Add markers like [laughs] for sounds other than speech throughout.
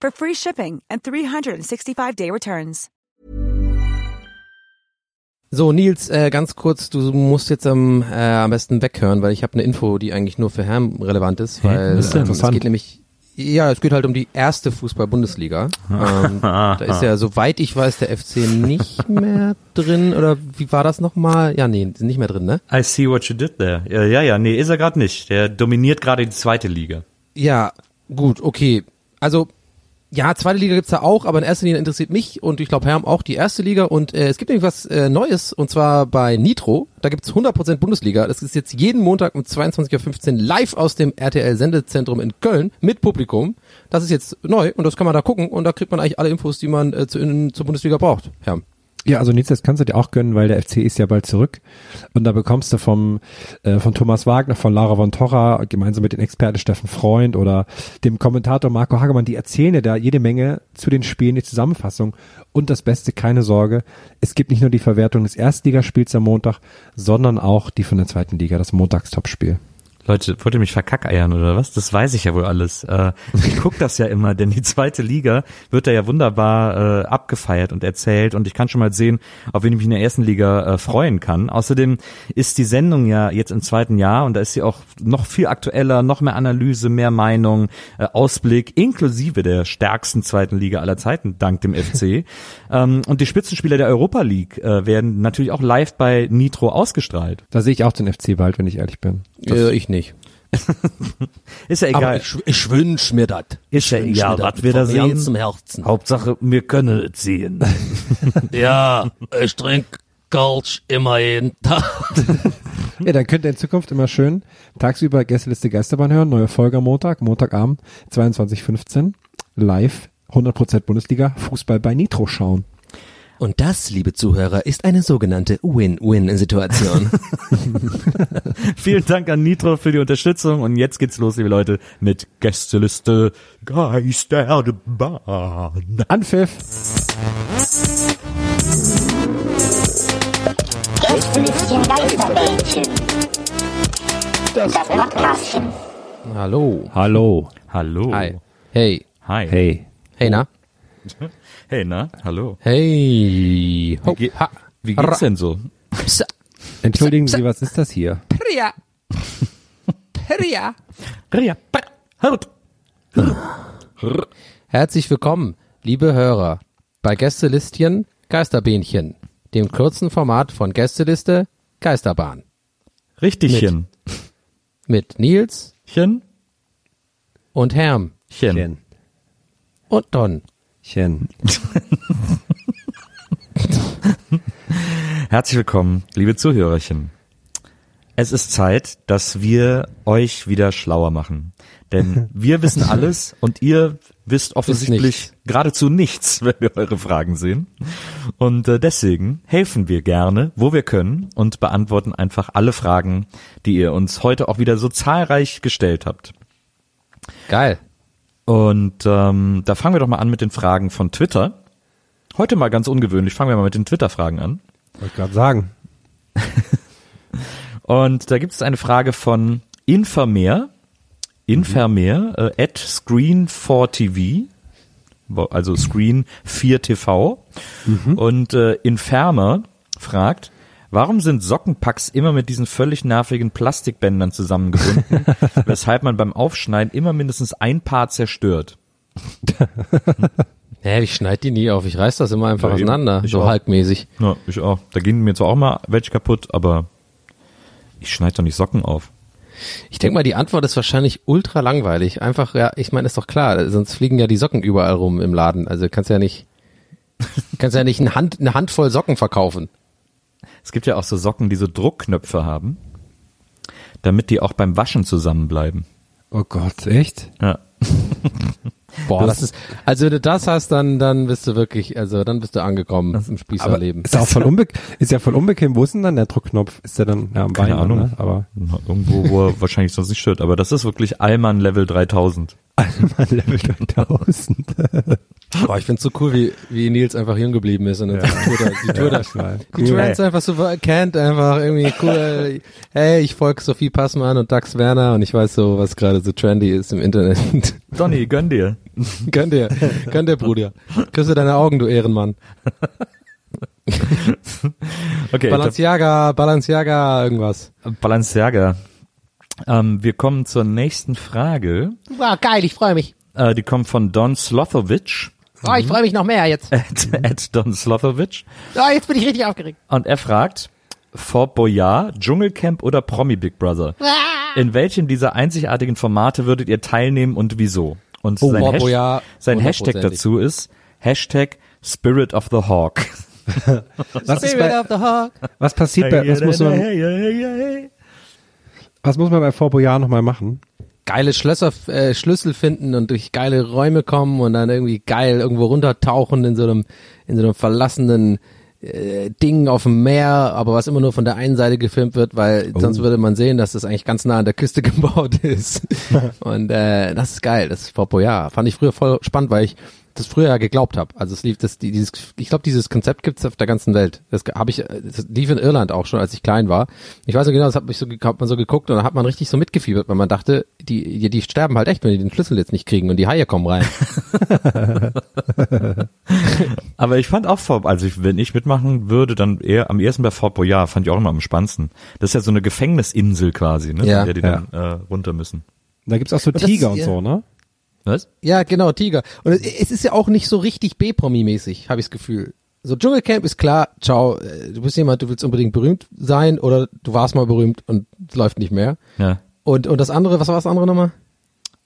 for free shipping and 365-day returns. So, Nils, äh, ganz kurz, du musst jetzt ähm, äh, am besten weghören, weil ich habe eine Info, die eigentlich nur für Herrn relevant ist, Hä? weil Das ist ja ähm, es geht nämlich ja, es geht halt um die erste Fußball-Bundesliga. [laughs] ähm, da ist ja, soweit ich weiß, der FC nicht mehr drin. Oder wie war das nochmal? Ja, nee, sind nicht mehr drin, ne? I see what you did there. Ja, ja, ja nee, ist er gerade nicht. Der dominiert gerade die zweite Liga. Ja, gut, okay. Also, ja, zweite Liga gibt's da auch, aber in erster Linie interessiert mich und ich glaube Herm auch die erste Liga und äh, es gibt nämlich was äh, Neues und zwar bei Nitro, da gibt's 100% Bundesliga, das ist jetzt jeden Montag um 22.15 Uhr live aus dem RTL Sendezentrum in Köln mit Publikum. Das ist jetzt neu und das kann man da gucken und da kriegt man eigentlich alle Infos, die man äh, zu, in, zur Bundesliga braucht, Herm. Ja, also nichts, das kannst du dir auch gönnen, weil der FC ist ja bald zurück. Und da bekommst du vom, äh, von Thomas Wagner, von Lara von Torra, gemeinsam mit den Experten Steffen Freund oder dem Kommentator Marco Hagemann, die erzählen dir da jede Menge zu den Spielen, die Zusammenfassung. Und das Beste, keine Sorge, es gibt nicht nur die Verwertung des Erstligaspiels am Montag, sondern auch die von der zweiten Liga, das Montagstopspiel. Leute, wollt ihr mich verkackeiern oder was? Das weiß ich ja wohl alles. Äh, ich guck das ja immer, denn die zweite Liga wird da ja wunderbar äh, abgefeiert und erzählt und ich kann schon mal sehen, auf wen ich mich in der ersten Liga äh, freuen kann. Außerdem ist die Sendung ja jetzt im zweiten Jahr und da ist sie auch noch viel aktueller, noch mehr Analyse, mehr Meinung, äh, Ausblick, inklusive der stärksten zweiten Liga aller Zeiten, dank dem FC. [laughs] ähm, und die Spitzenspieler der Europa League äh, werden natürlich auch live bei Nitro ausgestrahlt. Da sehe ich auch den FC bald, wenn ich ehrlich bin. Äh, ich nicht. [laughs] Ist ja egal. Aber ich, ich wünsch mir das. Ist ja egal, mir was dat wir da sehen. ganzem Herzen. Hauptsache, wir können es sehen. [laughs] Ja, ich trink Kölsch immer jeden Tag. [laughs] Ja, dann könnt ihr in Zukunft immer schön tagsüber Gästeliste Geisterbahn hören. Neue Folge am Montag, Montagabend, 22.15 live, 100% Bundesliga, Fußball bei Nitro schauen. Und das, liebe Zuhörer, ist eine sogenannte Win-Win-Situation. [laughs] Vielen Dank an Nitro für die Unterstützung und jetzt geht's los, liebe Leute, mit Gästeliste Geisterbahn. Anpfiff! Gästelistchen. Das Podcastchen. Hallo. Hallo. Hallo. Hi. Hey. Hi. Hey. Hey, na? [laughs] Hey, na? Hallo. Hey. Ho, Wie, ge ha. wie geht's denn so? Psa. Entschuldigen Sie, was ist das hier? Pria. Pria. Haut. Herzlich willkommen, liebe Hörer, bei Gästelistchen Geisterbähnchen, dem kurzen Format von Gästeliste Geisterbahn. Richtigchen. Mit Nils Chen. und Herm. Chen. und Don. Chen. [laughs] Herzlich willkommen, liebe Zuhörerchen. Es ist Zeit, dass wir euch wieder schlauer machen. Denn wir [laughs] wissen alles und ihr wisst offensichtlich geradezu nichts, [laughs] wenn wir eure Fragen sehen. Und äh, deswegen helfen wir gerne, wo wir können und beantworten einfach alle Fragen, die ihr uns heute auch wieder so zahlreich gestellt habt. Geil. Und ähm, da fangen wir doch mal an mit den Fragen von Twitter. Heute mal ganz ungewöhnlich, fangen wir mal mit den Twitter-Fragen an. Wollte gerade sagen. [laughs] Und da gibt es eine Frage von Infermeer, Infermeer, äh, at Screen4TV, wo- also Screen 4TV. Und äh, Infermer fragt, warum sind Sockenpacks immer mit diesen völlig nervigen Plastikbändern zusammengebunden, [laughs] weshalb man beim Aufschneiden immer mindestens ein Paar zerstört? [laughs] Hä, ich schneid die nie auf. Ich reiß das immer einfach Ja, auseinander. So auch. halkmäßig. Ja, ich auch. Da gehen mir zwar auch mal welche kaputt, aber ich schneide doch nicht Socken auf. Ich denke mal, die Antwort ist wahrscheinlich ultra langweilig. Einfach, ja, ich meine, ist doch klar, sonst fliegen ja die Socken überall rum im Laden. Also kannst ja nicht, [laughs] kannst ja nicht eine, Hand, eine Handvoll Socken verkaufen. Es gibt ja auch so Socken, die so Druckknöpfe haben, damit die auch beim Waschen zusammenbleiben. Oh Gott, echt? Ja. [laughs] Boah, das, ist, also wenn du das hast, dann, dann bist du wirklich, also dann bist du angekommen im Aber Spießerleben. ist auch voll unbe ist ja voll unbequem. Wo ist denn dann der Druckknopf? Ist der dann ja, am Keine Bein? Ahnung. Ne? Aber Irgendwo, wo er [laughs] wahrscheinlich sonst nicht stört. Aber das ist wirklich Allmann Level 3000. mein Level 3000. Boah, ich find's so cool, wie, wie Nils einfach jung geblieben ist und dann die Tour da, die Tour da, mal. die Trends einfach so erkennt, einfach irgendwie cool. Hey, ich folge Sophie Passmann und Dax Werner und ich weiß so, was gerade so trendy ist im Internet. Donny, gönn dir. [laughs] Gönn dir, gönn dir, Bruder. Küsse deine Augen, du Ehrenmann. [laughs] Okay, Balenciaga, Balenciaga, irgendwas. Balenciaga. Ähm, wir kommen zur nächsten Frage. Wow, geil, ich freue mich. Äh, die kommt von Don Slothovich. Oh, ich freue mich noch mehr jetzt. [laughs] At, at Don Slothovich. Oh, jetzt bin ich richtig aufgeregt. Und er fragt, Fort Boyard, Dschungelcamp oder Promi Big Brother? In welchem dieser einzigartigen Formate würdet ihr teilnehmen und wieso? Und Oh, sein, Fort Hash Boyard, sein Hashtag dazu ist Hashtag Spirit of the Hawk. [laughs] Was, ist Spirit bei, of the Hawk. was passiert bei, was muss man, was muss man bei Fort Boyard nochmal machen? geile Schlösser, äh, Schlüssel finden und durch geile Räume kommen und dann irgendwie geil irgendwo runtertauchen in so einem, in so einem verlassenen äh, Ding auf dem Meer, aber was immer nur von der einen Seite gefilmt wird, weil sonst würde man sehen, dass das eigentlich ganz nah an der Küste [laughs] gebaut ist. [laughs] und äh, das ist geil, das ist Fort Boyard. Fand ich früher voll spannend, weil ich das früher ja geglaubt habe. Also es lief das, die- dieses, ich glaube, dieses Konzept gibt's auf der ganzen Welt. Das habe ich, äh, das lief in Irland auch schon, als ich klein war. Ich weiß nicht genau, das hat mich so, hat man so geguckt und da hat man richtig so mitgefiebert, weil man dachte, die, die, die sterben halt echt, wenn die den Schlüssel jetzt nicht kriegen und die Haie kommen rein. [laughs] Aber ich fand auch Fort, also ich, wenn ich mitmachen würde, dann eher am ersten bei Fort Boyard, fand ich auch immer am spannendsten. Das ist ja so eine Gefängnisinsel quasi, ne? Ja. Der die dann äh, runter müssen. Da gibt's auch so das Tiger ist- und ja. so, ne? Was? Ja, genau, Tiger. Und es, es ist ja auch nicht so richtig B-Promi-mäßig, habe ich das Gefühl. So Dschungelcamp ist klar, ciao, äh, du bist jemand, du willst unbedingt berühmt sein oder du warst mal berühmt und es läuft nicht mehr. Ja. Und, und das andere, was war das andere nochmal?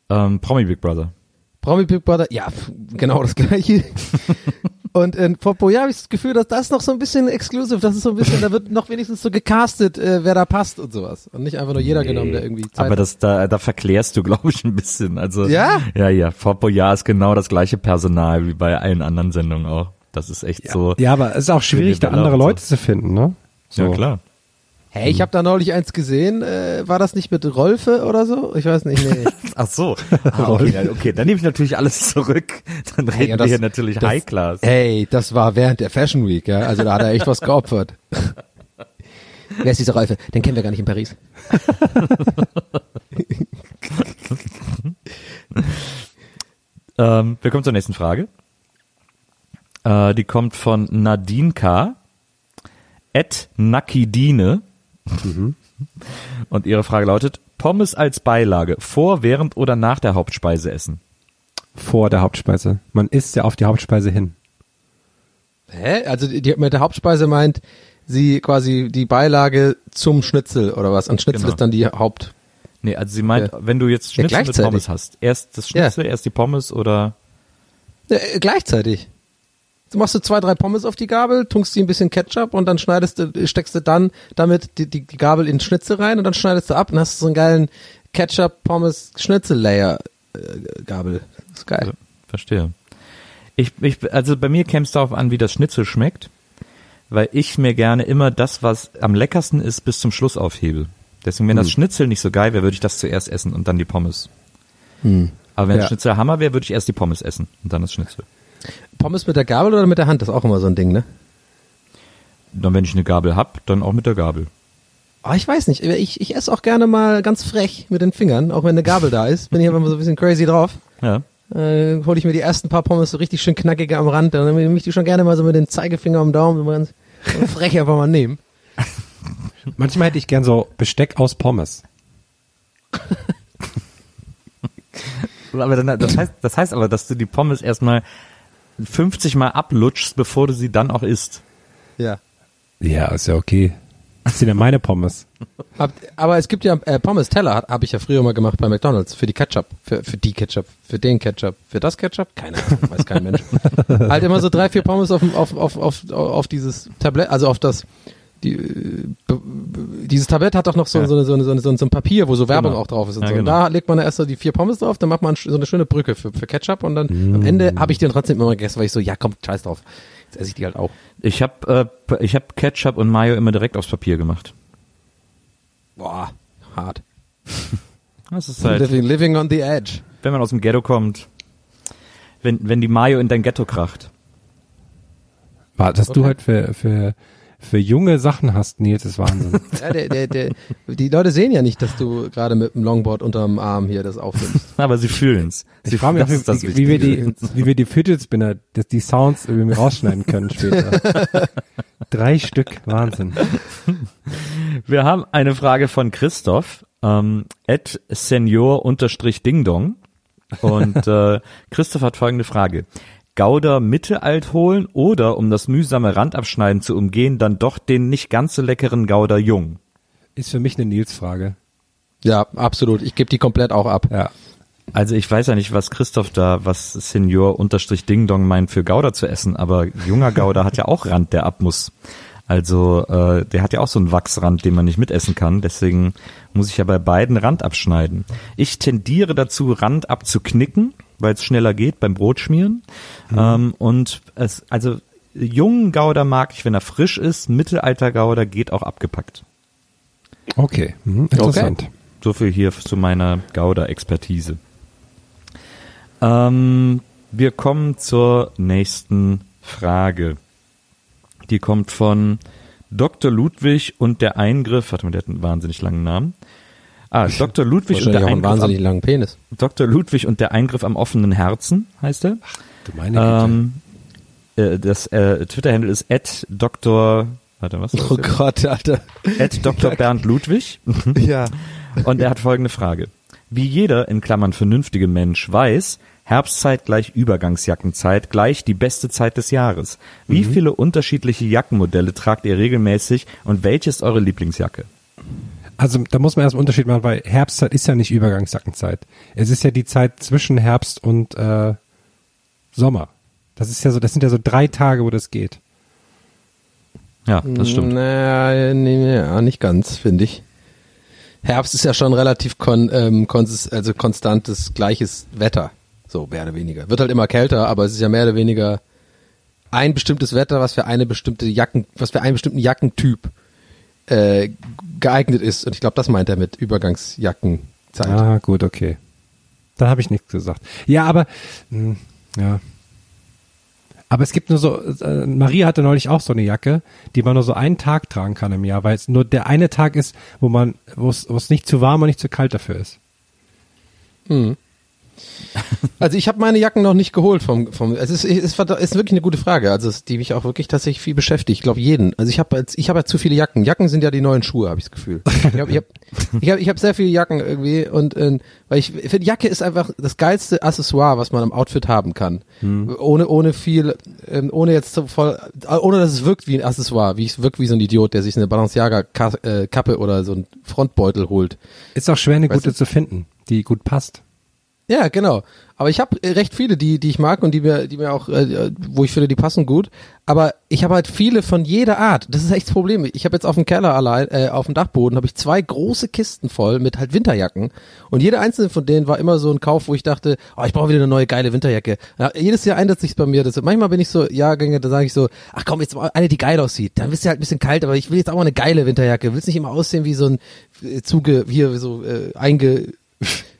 Ähm, Promi Big Brother. Promi Big Brother, ja, genau das gleiche. [laughs] Und in Boyard habe ich das Gefühl, dass das noch so ein bisschen exclusive, das ist so ein bisschen, da wird noch wenigstens so gecastet, äh, wer da passt und sowas. Und nicht einfach nur jeder genommen, der irgendwie Zeit Aber das, da, da verklärst du, glaube ich, ein bisschen. Also, Ja? Ja, ja. Boyard ist genau das gleiche Personal wie bei allen anderen Sendungen auch. Das ist echt so. Ja, aber es ist auch schwierig, da andere so. Leute zu finden, ne? So. Ja, klar. Hey, ich habe da neulich eins gesehen, äh, war das nicht mit Rolfe oder so? Ich weiß nicht, nee. [laughs] Ach so. [laughs] Ah, okay, dann, okay, dann nehme ich natürlich alles zurück. Dann reden ja, wir hier natürlich das- High Class. Hey, das war während der Fashion Week, ja. Also da hat er echt was geopfert. [laughs] Wer ist dieser Rolfe? Den kennen wir gar nicht in Paris. Ähm, wir kommen zur nächsten Frage. Äh, die kommt von Nadine K. Et Nakidine. Und ihre Frage lautet, Pommes als Beilage, vor, während oder nach der Hauptspeise essen? Vor der Hauptspeise. Man isst ja auf die Hauptspeise hin. Hä? Also die, die mit der Hauptspeise meint sie quasi die Beilage zum Schnitzel oder was? Und Schnitzel Genau. ist dann die Haupt. Nee, also sie meint, Ja. wenn du jetzt Ja, Schnitzel mit gleichzeitig. Pommes hast, erst das Schnitzel, erst die Pommes oder Äh, gleichzeitig. Du machst du zwei, drei Pommes auf die Gabel, tunkst die ein bisschen Ketchup und dann schneidest du, steckst du dann damit die, die, die Gabel in den Schnitzel rein und dann schneidest du ab und hast so einen geilen Ketchup, Pommes, Schnitzel-Layer äh, Gabel. Das ist geil. Verstehe. Ich, ich, also bei mir käme es darauf an, wie das Schnitzel schmeckt, weil ich mir gerne immer das, was am leckersten ist, bis zum Schluss aufhebe. Deswegen, wenn das Hm. Schnitzel nicht so geil wäre, würde ich das zuerst essen und dann die Pommes. Aber wenn Hm. Ja. das Schnitzel Hammer wäre, würde ich erst die Pommes essen und dann das Schnitzel. Pommes mit der Gabel oder mit der Hand? Das ist auch immer so ein Ding, ne? Dann, wenn ich eine Gabel hab, dann auch mit der Gabel. Oh, ich weiß nicht. Ich, ich esse auch gerne mal ganz frech mit den Fingern, auch wenn eine Gabel da ist. Bin ich aber so ein bisschen crazy drauf. Ja. Äh, hole ich mir die ersten paar Pommes so richtig schön knackig am Rand. Dann nehme ich die schon gerne mal so mit dem Zeigefinger am Daumen so mal ganz frech einfach mal nehmen. [laughs] Manchmal hätte ich gern so Besteck aus Pommes. [laughs] Aber dann, das heißt, das heißt aber, dass du die Pommes erstmal 50 Mal ablutschst, bevor du sie dann auch isst. Ja. Ja, ist ja okay. Das sind ja meine Pommes. Aber es gibt ja äh, Pommes Teller, habe ich ja früher mal gemacht bei McDonalds für die Ketchup, für, für die Ketchup, für den Ketchup, für das Ketchup, keine Ahnung, weiß kein Mensch. [laughs] halt immer so drei, vier Pommes auf, auf, auf, auf, auf dieses Tablett, also auf das, die, äh, dieses Tablett hat doch noch so, Ja. so, eine, so, eine, so, eine, so ein so ein Papier, wo so Werbung Genau. auch drauf ist und Ja, so. Und genau. da legt man erst so die vier Pommes drauf, dann macht man so eine schöne Brücke für, für Ketchup und dann am Ende habe ich dann trotzdem immer gegessen, weil ich so, ja komm, scheiß drauf. Jetzt esse ich die halt auch. Ich habe äh, ich hab Ketchup und Mayo immer direkt aufs Papier gemacht. Boah, hart. [laughs] Das ist halt, Living, living on the edge. wenn man aus dem Ghetto kommt, wenn, wenn die Mayo in dein Ghetto kracht. War, dass du halt für, für, für junge Sachen hast, Nils, ist Wahnsinn. [laughs] Ja, der, der, der, die Leute sehen ja nicht, dass du gerade mit dem Longboard unterm Arm hier das aufnimmst. [laughs] Aber sie fühlen's. Sie Ich frage mich, das wie, wie, wir die, wie wir die Fidget Spinner, dass die Sounds irgendwie rausschneiden können später. [laughs] Drei Stück, Wahnsinn. Wir haben eine Frage von Christoph, ähm, at senior unterstrich dingdong. Und äh, Christoph hat folgende Frage. Gouda mittelalt holen oder, um das mühsame Randabschneiden zu umgehen, dann doch den nicht ganz so leckeren Gouda jung? Ist für mich eine Nils-Frage. Ja, absolut. Ich gebe die komplett auch ab. Ja. Also ich weiß ja nicht, was Christoph da, was Senior unterstrich Dingdong meint für Gouda zu essen, aber junger Gouda hat ja auch Rand, der ab muss. Also äh, der hat ja auch so einen Wachsrand, den man nicht mitessen kann. Deswegen muss ich ja bei beiden Rand abschneiden. Ich tendiere dazu, Rand abzuknicken, weil es schneller geht beim Brotschmieren. Ähm, und es, also jungen Gouda mag ich, wenn er frisch ist. Mittelalter Gouda geht auch abgepackt. Okay, mhm. interessant. So viel hier zu meiner Gouda-Expertise. Ähm, wir kommen zur nächsten Frage. Die kommt von Dr. Ludwig und der Eingriff, warte mal, der hat einen wahnsinnig langen Namen. Ah, Dr. Ludwig und der Eingriff wahnsinnig am, langen Penis. Dr. Ludwig und der Eingriff am offenen Herzen heißt er. Du meine Güte. Ähm, äh, das äh, Twitter-Handle ist at Dr. Warte, was? Oh? Gott, Alter. At Dr. Bernd Ludwig. [laughs] Ja. Und er hat folgende Frage. Wie jeder, in Klammern vernünftige Mensch weiß, Herbstzeit gleich Übergangsjackenzeit gleich die beste Zeit des Jahres. Wie viele unterschiedliche Jackenmodelle tragt ihr regelmäßig und welche ist eure Lieblingsjacke? Also da muss man erst einen Unterschied machen, weil Herbstzeit ist ja nicht Übergangsjackenzeit. Es ist ja die Zeit zwischen Herbst und äh, Sommer. Das ist ja so, das sind ja so drei Tage, wo das geht. Ja, das stimmt. Naja, nee, ja, nicht ganz, finde ich. Herbst ist ja schon relativ kon, ähm, konsist, also konstantes, gleiches Wetter. So, mehr oder weniger. Wird halt immer kälter, aber es ist ja mehr oder weniger ein bestimmtes Wetter, was für eine bestimmte Jacken, was für einen bestimmten Jackentyp äh, geeignet ist. Und ich glaube, das meint er mit Übergangsjackenzeit. Ah, gut, okay. Dann habe ich nichts gesagt. Ja, aber mh, ja. Aber es gibt nur so, äh, Maria hatte neulich auch so eine Jacke, die man nur so einen Tag tragen kann im Jahr, weil es nur der eine Tag ist, wo man, wo es, nicht zu warm und nicht zu kalt dafür ist. Also ich habe meine Jacken noch nicht geholt vom vom es ist es ist, ist wirklich eine gute Frage, also es- die mich auch wirklich tatsächlich viel beschäftigt. Ich glaube jeden. Also ich habe jetzt ich habe ja zu viele Jacken. Jacken sind ja die neuen Schuhe, habe ich das Gefühl. Ich habe ich hab, ich hab, ich hab sehr viele Jacken irgendwie und äh, weil ich finde Jacke ist einfach das geilste Accessoire, was man am Outfit haben kann. Ohne ohne viel ähm, ohne jetzt so voll ohne dass es wirkt wie ein Accessoire, wie es wirkt wie so ein Idiot, der sich eine Balenciaga äh, Kappe oder so ein Frontbeutel holt. Ist auch schwer, eine Weißt gute zu finden, die gut passt. Ja, genau. Aber ich habe recht viele, die die ich mag und die mir die mir auch äh, wo ich finde, die passen gut, aber ich habe halt viele von jeder Art. Das ist echt das Problem. Ich habe jetzt auf dem Keller allein äh, auf dem Dachboden habe ich zwei große Kisten voll mit halt Winterjacken und jede einzelne von denen war immer so ein Kauf, wo ich dachte, oh, ich brauche wieder eine neue geile Winterjacke. Ja, jedes Jahr ändert sich's bei mir. Das, manchmal bin ich so Jahrgänge, da sage ich so, ach komm, jetzt mal eine, die geil aussieht. Dann bist du halt ein bisschen kalt, aber ich will jetzt auch mal eine geile Winterjacke. Willst nicht immer aussehen wie so ein äh, Zuge hier so äh, einge ein, [laughs]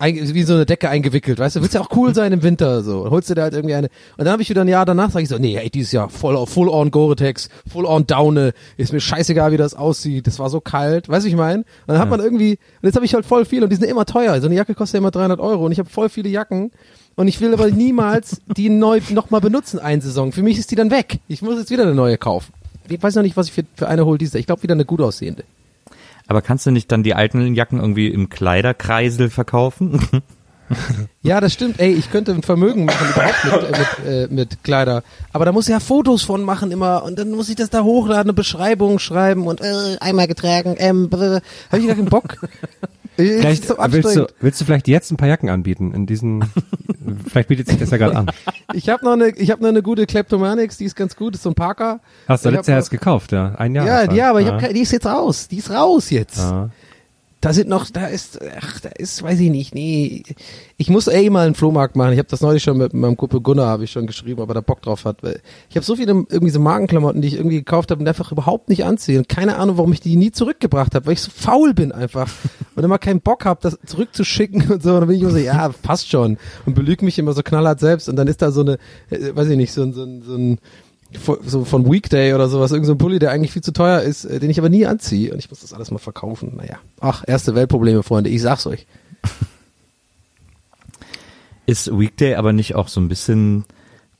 wie so eine Decke eingewickelt, weißt du, willst ja auch cool sein im Winter, so, holst du dir halt irgendwie eine, und dann habe ich wieder ein Jahr danach, sage ich so, nee, ey, dieses Jahr voll, full on Gore-Tex, full on Daune, ist mir scheißegal, wie das aussieht, das war so kalt, weißt du, ich meine, und dann hat man irgendwie, und jetzt habe ich halt voll viel, und die sind immer teuer, so eine Jacke kostet ja immer 300 Euro, und ich habe voll viele Jacken, und ich will aber niemals [laughs] die neu nochmal benutzen, eine Saison, für mich ist die dann weg, ich muss jetzt wieder eine neue kaufen. Ich weiß noch nicht, was ich für, für eine hole, diese, ich glaube wieder eine gut aussehende. Aber kannst du nicht dann die alten Jacken irgendwie im Kleiderkreisel verkaufen? [laughs] Ja, das stimmt. Ey, ich könnte ein Vermögen machen überhaupt mit, äh, mit, äh, mit Kleider. Aber da muss ich ja Fotos von machen immer und dann muss ich das da hochladen, eine Beschreibung schreiben und äh, einmal getragen, ähm, habe ich gar keinen Bock. Äh, Vielleicht willst du, willst du vielleicht jetzt ein paar Jacken anbieten in diesen, [laughs] vielleicht bietet sich das ja gerade an. Ich habe noch eine, ich habe noch eine gute Kleptomanix, die ist ganz gut, ist so ein Parker. Hast du Ich letztes Jahr erst gekauft, ja? Ein Jahr. Ja, das. ja, aber ich hab, die ist jetzt raus. Die ist raus jetzt. Ja. Da sind noch, da ist, ach, da ist, weiß ich nicht, nee. Ich muss eh mal einen Flohmarkt machen. Ich habe das neulich schon mit meinem Kumpel Gunnar, habe ich schon geschrieben, ob er da Bock drauf hat. Weil Ich habe so viele irgendwie so Markenklamotten, die ich irgendwie gekauft habe und einfach überhaupt nicht anziehe. Und keine Ahnung, warum ich die nie zurückgebracht habe, weil ich so faul bin einfach. [laughs] Und immer keinen Bock habe, das zurückzuschicken und so. Und dann bin ich immer so, ja, passt schon. Und belüge mich immer so knallhart selbst. Und dann ist da so eine, äh, weiß ich nicht, so ein, so ein, so ein so von Weekday oder sowas, irgendein so ein Pulli, der eigentlich viel zu teuer ist, äh, den ich aber nie anziehe und ich muss das alles mal verkaufen. Naja, ach, erste Weltprobleme, Freunde, ich sag's euch. [laughs] Ist Weekday aber nicht auch so ein bisschen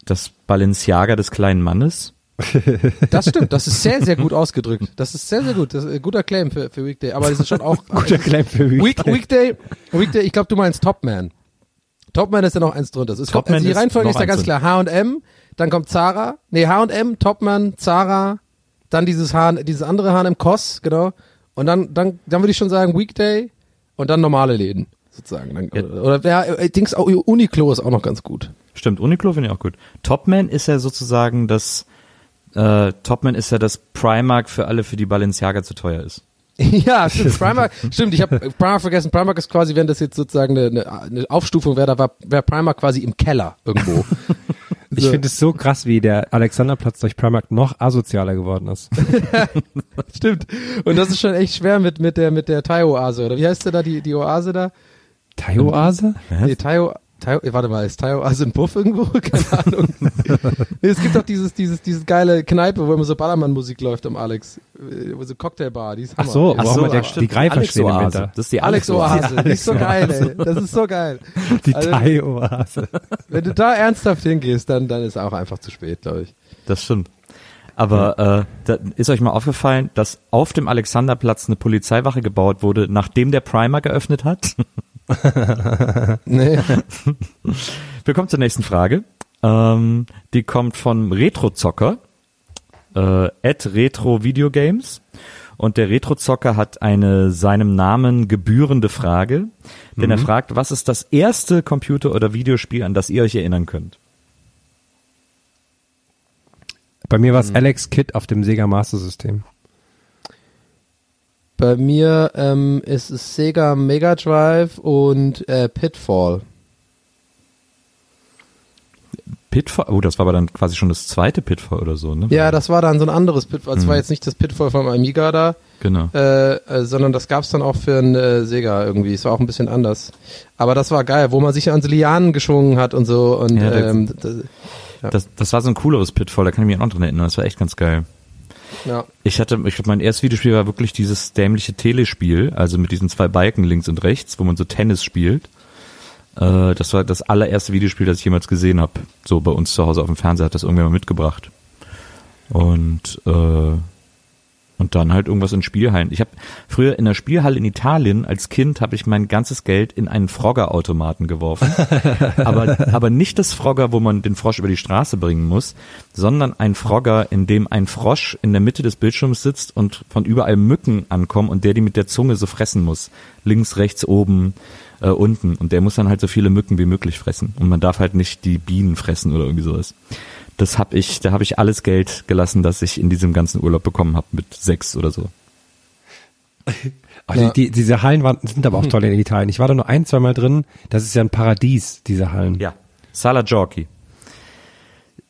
das Balenciaga des kleinen Mannes? [laughs] Das stimmt, das ist sehr, sehr gut ausgedrückt. Das ist sehr, sehr gut. Das ist ein guter Claim für, für Weekday, aber das ist schon auch [laughs] Guter Claim für Week, Weekday. Weekday, Weekday, ich glaube, du meinst Topman. Topman ist ja noch eins drunter. Es ist, Topman also die Reihenfolge ist da ganz klar. H&M, dann kommt Zara, nee, H&M, Topman, Zara, dann dieses H, dieses andere H&M Koss, genau. Und dann, dann, dann würde ich schon sagen Weekday und dann normale Läden, sozusagen. Dann, Ja. Oder, oder ja, äh, Dings, auch Uniqlo ist auch noch ganz gut. Stimmt, Uniqlo finde ich auch gut. Topman ist ja sozusagen das, äh, Topman ist ja das Primark für alle, für die Balenciaga zu teuer ist. [laughs] Ja, stimmt. Primark, stimmt, ich habe Primark vergessen. Primark ist quasi, wenn das jetzt sozusagen eine, eine, Aufstufung wäre, da war wäre Primark quasi im Keller irgendwo. [laughs] Ich finde es so krass, wie der Alexanderplatz durch Primark noch asozialer geworden ist. [laughs] Stimmt. Und das ist schon echt schwer mit mit der mit der Thai-Oase oder wie heißt der da die die Oase da? Thai-Oase? Nee, Thai Thai eh, warte mal, ist Thai-Oase [laughs] ein Puff irgendwo? [laughs] Keine Ahnung. nee, es gibt doch dieses dieses dieses geile Kneipe, wo immer so Ballermann-Musik läuft am Alex, äh, wo so Cocktailbar, die ist Ach Hammer. so, Ach wo auch so, mal der, ach, stimmt. die Greifer Alex stehen im. Winter. Das ist die Alex Oase, die ist so geil, ey. Das ist so geil. Die Also- Thai-Oase. Wenn du da ernsthaft hingehst, dann dann ist auch einfach zu spät, glaube ich. Das stimmt. Aber äh, da ist euch mal aufgefallen, dass auf dem Alexanderplatz eine Polizeiwache gebaut wurde, nachdem der Primer geöffnet hat? [laughs] Nee. [laughs] Wir kommen zur nächsten Frage. Ähm, die kommt vom Retrozocker, äh, at Retro Videogames. Und der Retrozocker hat eine seinem Namen gebührende Frage, denn er fragt, was ist das erste Computer- oder Videospiel, an das ihr euch erinnern könnt? Bei mir war es Alex Kidd auf dem Sega Master System. Bei mir ähm, ist es Sega Mega Drive und äh, Pitfall. Pitfall, oh, das war aber dann quasi schon das zweite Pitfall oder so, ne? Ja, das war dann so ein anderes Pitfall. Das war jetzt nicht das Pitfall vom Amiga da, Genau. äh, äh, sondern das gab's dann auch für ein äh, Sega irgendwie. Es war auch ein bisschen anders. Aber das war geil, wo man sich an Lianen geschwungen hat und so. Und Ja, das- ähm, das, ja. Das, das war so ein cooleres Pitfall, da kann ich mich auch noch dran erinnern, das war echt ganz geil. Ja. Ich hatte, ich glaube, mein erstes Videospiel war wirklich dieses dämliche Telespiel, also mit diesen zwei Balken links und rechts, wo man so Tennis spielt. Äh, das war das allererste Videospiel, das ich jemals gesehen habe. So bei uns zu Hause auf dem Fernseher hat das irgendwer mal mitgebracht. Und äh, und dann halt irgendwas in Spielhallen. Ich habe früher in der Spielhalle in Italien als Kind habe ich mein ganzes Geld in einen Frogger-Automaten geworfen. [laughs] aber, aber nicht das Frogger, wo man den Frosch über die Straße bringen muss, sondern ein Frogger, in dem ein Frosch in der Mitte des Bildschirms sitzt und von überall Mücken ankommen und der die mit der Zunge so fressen muss. Links, rechts, oben, äh, unten. Und der muss dann halt so viele Mücken wie möglich fressen. Und man darf halt nicht die Bienen fressen oder irgendwie sowas. Das hab ich, da habe ich alles Geld gelassen, das ich in diesem ganzen Urlaub bekommen habe mit sechs oder so. [laughs] Oh, die, die, diese Hallen waren, sind aber auch toll in Italien. Ich war da nur ein, zwei Mal drin. Das ist ja ein Paradies, diese Hallen. Ja. Sala. Sie.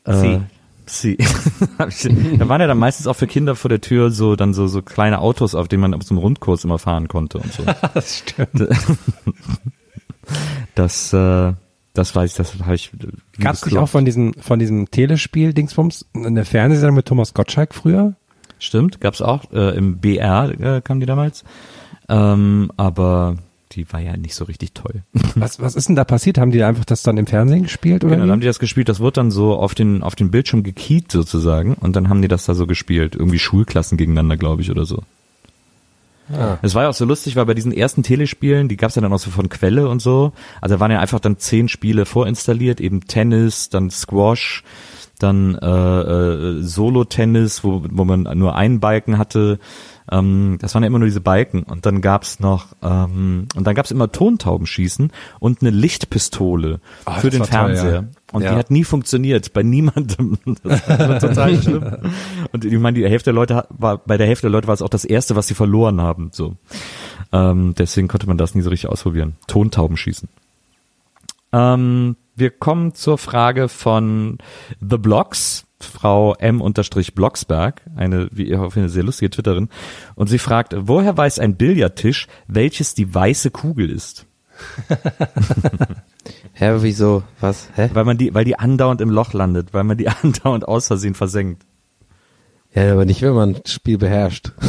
Äh, sie. [laughs] Ich- da waren ja dann meistens auch für Kinder vor der Tür so dann so so kleine Autos, auf denen man auf so einem Rundkurs immer fahren konnte und so. [laughs] Das stimmt. Das äh, das weiß ich, das habe ich. Gab es nicht auch von diesem, von diesem Telespiel-Dingsbums eine Fernsehsendung mit Thomas Gottschalk früher? Stimmt, gab's auch äh, im BR äh, kam die damals. Ähm, aber die war ja nicht so richtig toll. [laughs] Was, was ist denn da passiert? Haben die einfach das dann im Fernsehen gespielt oder? Genau, dann haben die das gespielt, das wurde dann so auf den, auf den Bildschirm gekiet sozusagen und dann haben die das da so gespielt. Irgendwie Schulklassen gegeneinander, glaube ich, oder so. Es war ja auch so lustig, weil bei diesen ersten Telespielen, die gab's ja dann auch so von Quelle und so. Also da waren ja einfach dann zehn Spiele vorinstalliert, eben Tennis, dann Squash, dann äh, äh, Solo-Tennis, wo, wo man nur einen Balken hatte. Ähm, das waren ja immer nur diese Balken. Und dann gab's noch, ähm, und dann gab's immer Tontaubenschießen und eine Lichtpistole Ah, für den war toll, Fernseher. ja. Und Ja. die hat nie funktioniert, bei niemandem. [laughs] Das war total [laughs] schlimm. Und ich meine, die Hälfte der Leute war, bei der Hälfte der Leute war es auch das erste, was sie verloren haben. So. Ähm, deswegen konnte man das nie so richtig ausprobieren. Tontaubenschießen. Ähm, wir kommen zur Frage von The Blogs, Frau M-Blocksberg, eine, wie ihr hoffe, eine sehr lustige Twitterin. Und sie fragt, woher weiß ein Billardtisch, welches die weiße Kugel ist? [laughs] Hä, wieso? Was? Hä? Weil man die, weil die andauernd im Loch landet, weil man die [laughs] andauernd aus Versehen versenkt. Ja, aber nicht, wenn man das Spiel beherrscht. [laughs]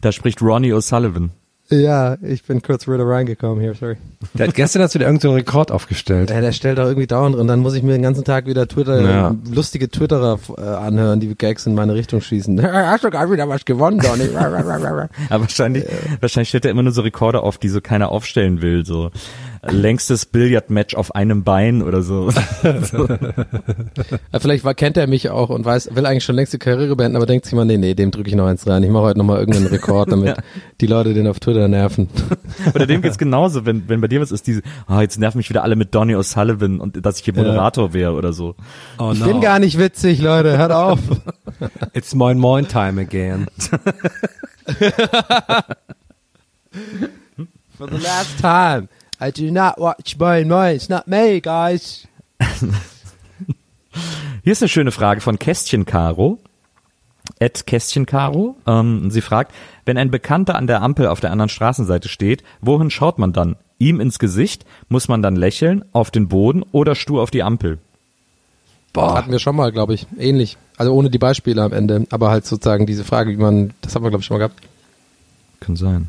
Da spricht Ronnie O'Sullivan. Ja, ich bin kurz wieder reingekommen hier, sorry. Der hat gestern hast du dir irgendeinen Rekord aufgestellt. Ja, der stellt auch irgendwie dauernd und dann muss ich mir den ganzen Tag wieder Twitter, Ja. lustige Twitterer äh, anhören, die Gags in meine Richtung schießen. [laughs] Hast du gerade wieder was gewonnen, Donny? [laughs] Aber wahrscheinlich, wahrscheinlich stellt er immer nur so Rekorde auf, die so keiner aufstellen will, so längstes Billardmatch auf einem Bein oder so. [laughs] Ja, Vielleicht war, kennt er mich auch und weiß, will eigentlich schon längst die Karriere beenden, aber denkt sich mal, nee, nee, dem drücke ich noch eins rein. Ich mache heute nochmal irgendeinen Rekord, [laughs] damit die Leute den auf Twitter nerven. [laughs] Oder dem geht's genauso, wenn, wenn bei dir was ist, diese, ah, jetzt nerven mich wieder alle mit Donny O'Sullivan und dass ich hier Moderator wäre oder so. Oh Ich bin gar nicht witzig, Leute, hört auf. It's moin moin time again. For the last time, I do not watch mine, mine. It's not me, guys. [laughs] Hier ist eine schöne Frage von Kästchen Caro. Ed Kästchen Caro. Ähm, sie fragt, wenn ein Bekannter an der Ampel auf der anderen Straßenseite steht, wohin schaut man dann? Ihm ins Gesicht? Muss man dann lächeln, auf den Boden oder stur auf die Ampel? Boah. Hatten wir schon mal, glaube ich, ähnlich. Also ohne die Beispiele am Ende, aber halt sozusagen diese Frage, wie man, das haben wir, glaube ich, schon mal gehabt. Kann sein.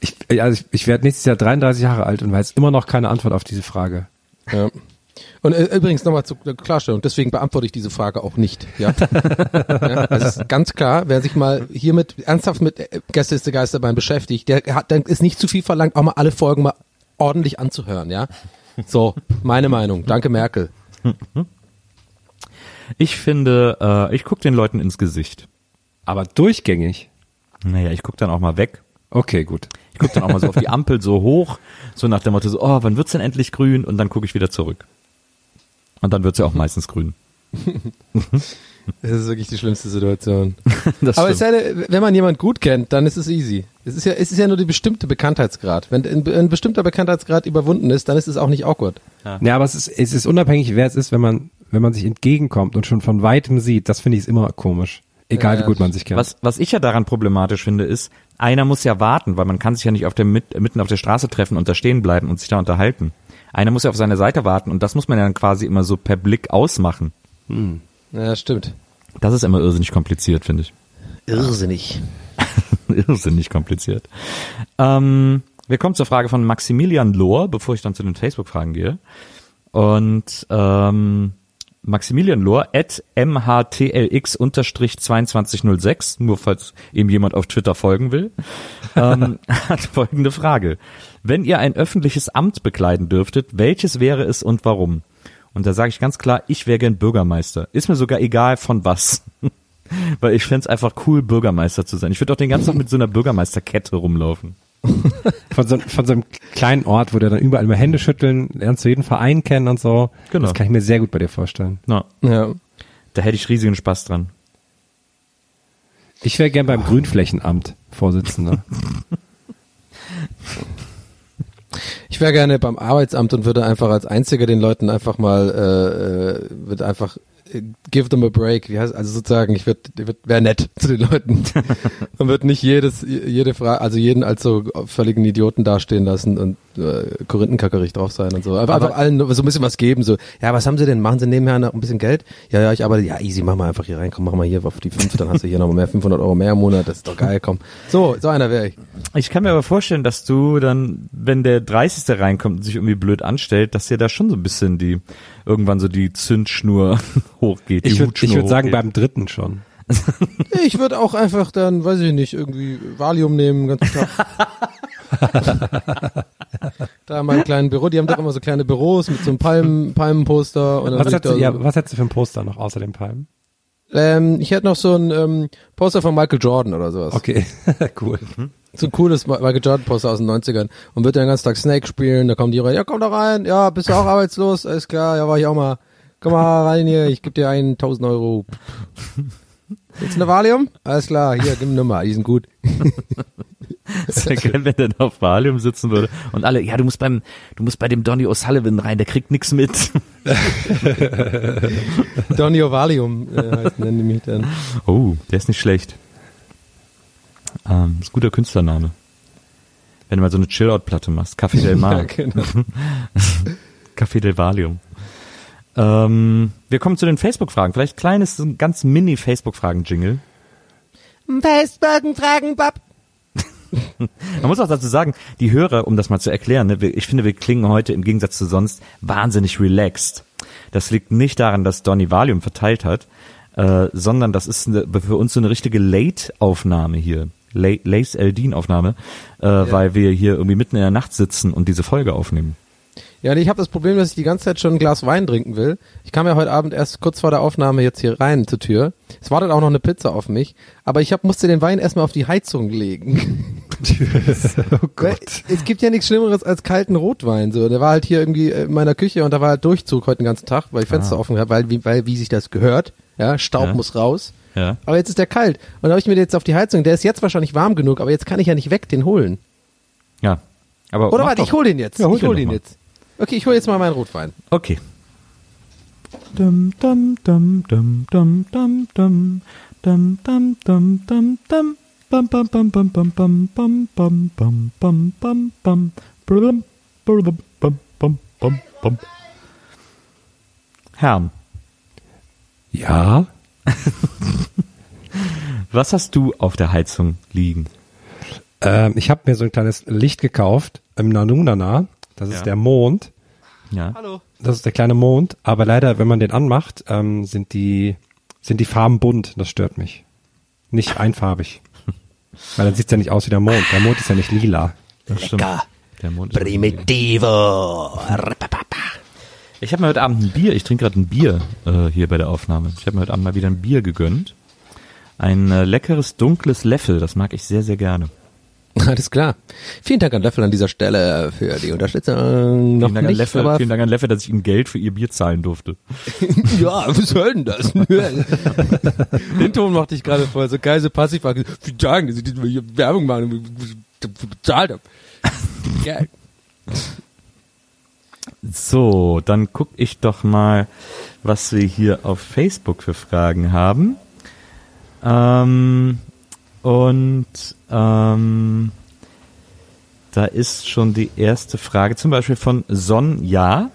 Ich, also ich, ich werde nächstes Jahr 33 Jahre alt und weiß immer noch keine Antwort auf diese Frage. Ja. Und äh, übrigens nochmal zur Klarstellung, deswegen beantworte ich diese Frage auch nicht. Ja, [laughs] ja es ist ganz klar, wer sich mal hiermit ernsthaft mit äh, Gäste ist der Geisterbahn beschäftigt, der hat, dann ist nicht zu viel verlangt, auch mal alle Folgen mal ordentlich anzuhören. Ja, so meine Meinung. Danke Merkel. Ich finde, äh, ich gucke den Leuten ins Gesicht. Aber durchgängig. Naja, ich gucke dann auch mal weg. Okay, gut. Ich gucke dann auch mal so auf die Ampel so hoch, so nach dem Motto so, oh, wann wird's denn endlich grün? Und dann gucke ich wieder zurück. Und dann wird's ja auch meistens grün. [laughs] Das ist wirklich die schlimmste Situation. [laughs] Das Aber es ist ja, wenn man jemand gut kennt, dann ist es easy. Es ist ja, es ist ja nur die bestimmte Bekanntheitsgrad. Wenn ein, ein bestimmter Bekanntheitsgrad überwunden ist, dann ist es auch nicht awkward. Ja, aber es ist, es ist unabhängig, wer es ist, wenn man, wenn man sich entgegenkommt und schon von weitem sieht, das finde ich immer komisch. Egal wie gut man sich kennt. Was, was ich ja daran problematisch finde, ist, einer muss ja warten, weil man kann sich ja nicht auf der, mit, mitten auf der Straße treffen und da stehen bleiben und sich da unterhalten. Einer muss ja auf seine Seite warten und das muss man ja dann quasi immer so per Blick ausmachen. Ja, stimmt. Das ist immer irrsinnig kompliziert, finde ich. Irrsinnig. [laughs] irrsinnig kompliziert. Ähm, wir kommen zur Frage von Maximilian Lohr, bevor ich dann zu den Facebook-Fragen gehe. Und ähm, Maximilian Lohr at mhtlx-2206, nur falls ihm jemand auf Twitter folgen will, [laughs] ähm, hat folgende Frage. Wenn ihr ein öffentliches Amt bekleiden dürftet, welches wäre es und warum? Und da sage ich ganz klar, ich wäre gern Bürgermeister. Ist mir sogar egal von was. [laughs] Weil ich fänd's einfach cool, Bürgermeister zu sein. Ich würde auch den ganzen Tag mit so einer Bürgermeisterkette rumlaufen. [laughs] Von so, von so einem kleinen Ort, wo du dann überall immer Hände schütteln, lernst du jeden Verein kennen und so. Genau. Das kann ich mir sehr gut bei dir vorstellen. Na, Ja. da hätte ich riesigen Spaß dran. Ich wäre gern beim Grünflächenamt Vorsitzender. Ich wäre gerne beim Arbeitsamt und würde einfach als einziger den Leuten einfach mal, äh, äh, würde einfach give them a break. Wie heißt, also sozusagen, ich würde, würd, wäre nett [laughs] zu den Leuten [laughs] und würde nicht jedes, jede Frage, also jeden als so völligen Idioten dastehen lassen und äh, korinthenkackerig drauf sein und so. Aber, einfach allen so ein bisschen was geben, so, ja, was haben sie denn? Machen sie nebenher noch ein bisschen Geld? Ja, ja, ich arbeite, ja, easy, mach mal einfach hier rein, komm, mach mal hier auf die fünf, dann hast du hier noch mehr, 500 Euro mehr im Monat, das ist doch geil, komm. So, so einer wäre ich. Ich kann mir aber vorstellen, dass du dann, wenn der 30. reinkommt und sich irgendwie blöd anstellt, dass dir da schon so ein bisschen die, irgendwann so die Zündschnur [laughs] hochgeht. Die Ich würde Hutschnur ich würd sagen, beim dritten schon. Ich würde auch einfach dann, weiß ich nicht, irgendwie Valium nehmen den ganzen Tag. [laughs] da in meinem kleinen Büro, die haben doch immer so kleine Büros mit so einem Palmen, Palmenposter. Und dann Was hättest, du, ja, was hättest du für ein Poster noch außer den Palmen? ähm, ich hätte noch so ein ähm, Poster von Michael Jordan oder sowas. Okay, [laughs] cool. So ein cooles Michael Jordan Poster aus den 90ern und wird dann den ganzen Tag Snake spielen, da kommen die rein, ja komm da rein, ja, bist du auch arbeitslos, alles klar, ja war ich auch mal, komm mal rein hier, ich gebe dir einen 1000 Euro. Jetzt eine Valium? Alles klar, hier, gib eine Nummer, die sind gut. [laughs] Das wäre geil, wenn der da auf Valium sitzen würde und alle, ja, du musst beim, du musst bei dem Donny O'Sullivan rein, der kriegt nix mit. [laughs] Donny Valium äh, nennen die mich dann. Oh, der ist nicht schlecht. Ähm, ist ein guter Künstlername. Wenn du mal so eine Chill-Out-Platte machst. Café del [laughs] Mar. Ja, genau. [laughs] Café del Valium. Ähm, wir kommen zu den Facebook-Fragen. Vielleicht kleines, ganz mini-Facebook-Fragen-Jingle. Facebook fragen, Bab. [laughs] Man muss auch dazu sagen, die Hörer, um das mal zu erklären, ne, ich finde, wir klingen heute im Gegensatz zu sonst wahnsinnig relaxed. Das liegt nicht daran, dass Donny Valium verteilt hat, äh, sondern das ist eine, für uns so eine richtige Late-Aufnahme hier. La- Lace Eldin-Aufnahme, äh, weil wir hier irgendwie mitten in der Nacht sitzen und diese Folge aufnehmen. Ja, nee, ich habe das Problem, dass ich die ganze Zeit schon ein Glas Wein trinken will. Ich kam ja heute Abend erst kurz vor der Aufnahme jetzt hier rein zur Tür. Es wartet auch noch eine Pizza auf mich, aber ich hab, musste den Wein erstmal auf die Heizung legen. [laughs] oh Weil Es gibt ja nichts Schlimmeres als kalten Rotwein. So, der war halt hier irgendwie in meiner Küche und da war halt Durchzug heute den ganzen Tag, weil ich Fenster offen habe, weil, wie, weil wie sich das gehört. Ja, Staub Ja. muss raus. Ja. Aber jetzt ist der kalt. Und da habe ich mir jetzt auf die Heizung. Der ist jetzt wahrscheinlich warm genug, aber jetzt kann ich ja nicht weg den holen. Ja. Aber Oder warte, doch. ich hol den jetzt. Ja, hol ich hol den den jetzt. Okay, ich hole jetzt mal meinen Rotwein. Okay. Dum, dum, dum, dum, dum, dum, dum. Herm, Ja, [laughs] was hast du auf der Heizung liegen? ähm, ich habe mir so ein kleines Licht gekauft im Nanunana. Das ist Ja. der Mond. Ja. Das ist der kleine Mond. Aber leider, wenn man den anmacht, ähm, sind die sind die Farben bunt. Das stört mich. Nicht einfarbig. Weil dann sieht's ja nicht aus wie der Mond. Der Mond ist ja nicht lila. Das stimmt. Der Mond ist Primitivo. Ich habe mir heute Abend ein Bier, ich trinke gerade ein Bier äh, hier bei der Aufnahme. Ich habe mir heute Abend mal wieder ein Bier gegönnt. Ein äh, leckeres, dunkles Leffel, das mag ich sehr, sehr gerne. [laughs] Alles klar. Vielen Dank an Löffel an dieser Stelle für die Unterstützung. Noch Vielen Dank, an nicht, Leffel, vielen Dank an Leffel, dass ich ihm Geld für ihr Bier zahlen durfte. [laughs] ja, was soll denn das? [laughs] Den Ton machte ich gerade voll, so geil, so passiv. Vielen Dank, dass ich diese Werbung machen und bezahlt habe. Geil. So, dann guck ich doch mal, was wir hier auf Facebook für Fragen haben. Ähm, und ähm, da ist schon die erste Frage, zum Beispiel von Sonja.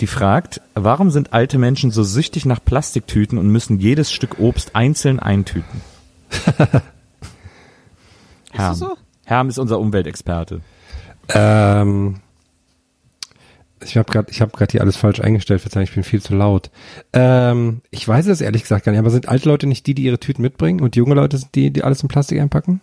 Die fragt, warum sind alte Menschen so süchtig nach Plastiktüten und müssen jedes Stück Obst einzeln eintüten? [laughs] Herm. das so? Herm ist unser Umweltexperte. Ähm, ich habe gerade, ich habe gerade hier alles falsch eingestellt. Verzeihung, ich bin viel zu laut. Ähm, ich weiß es ehrlich gesagt gar nicht. Aber sind alte Leute nicht die, die ihre Tüten mitbringen und junge Leute sind die, die alles in Plastik einpacken?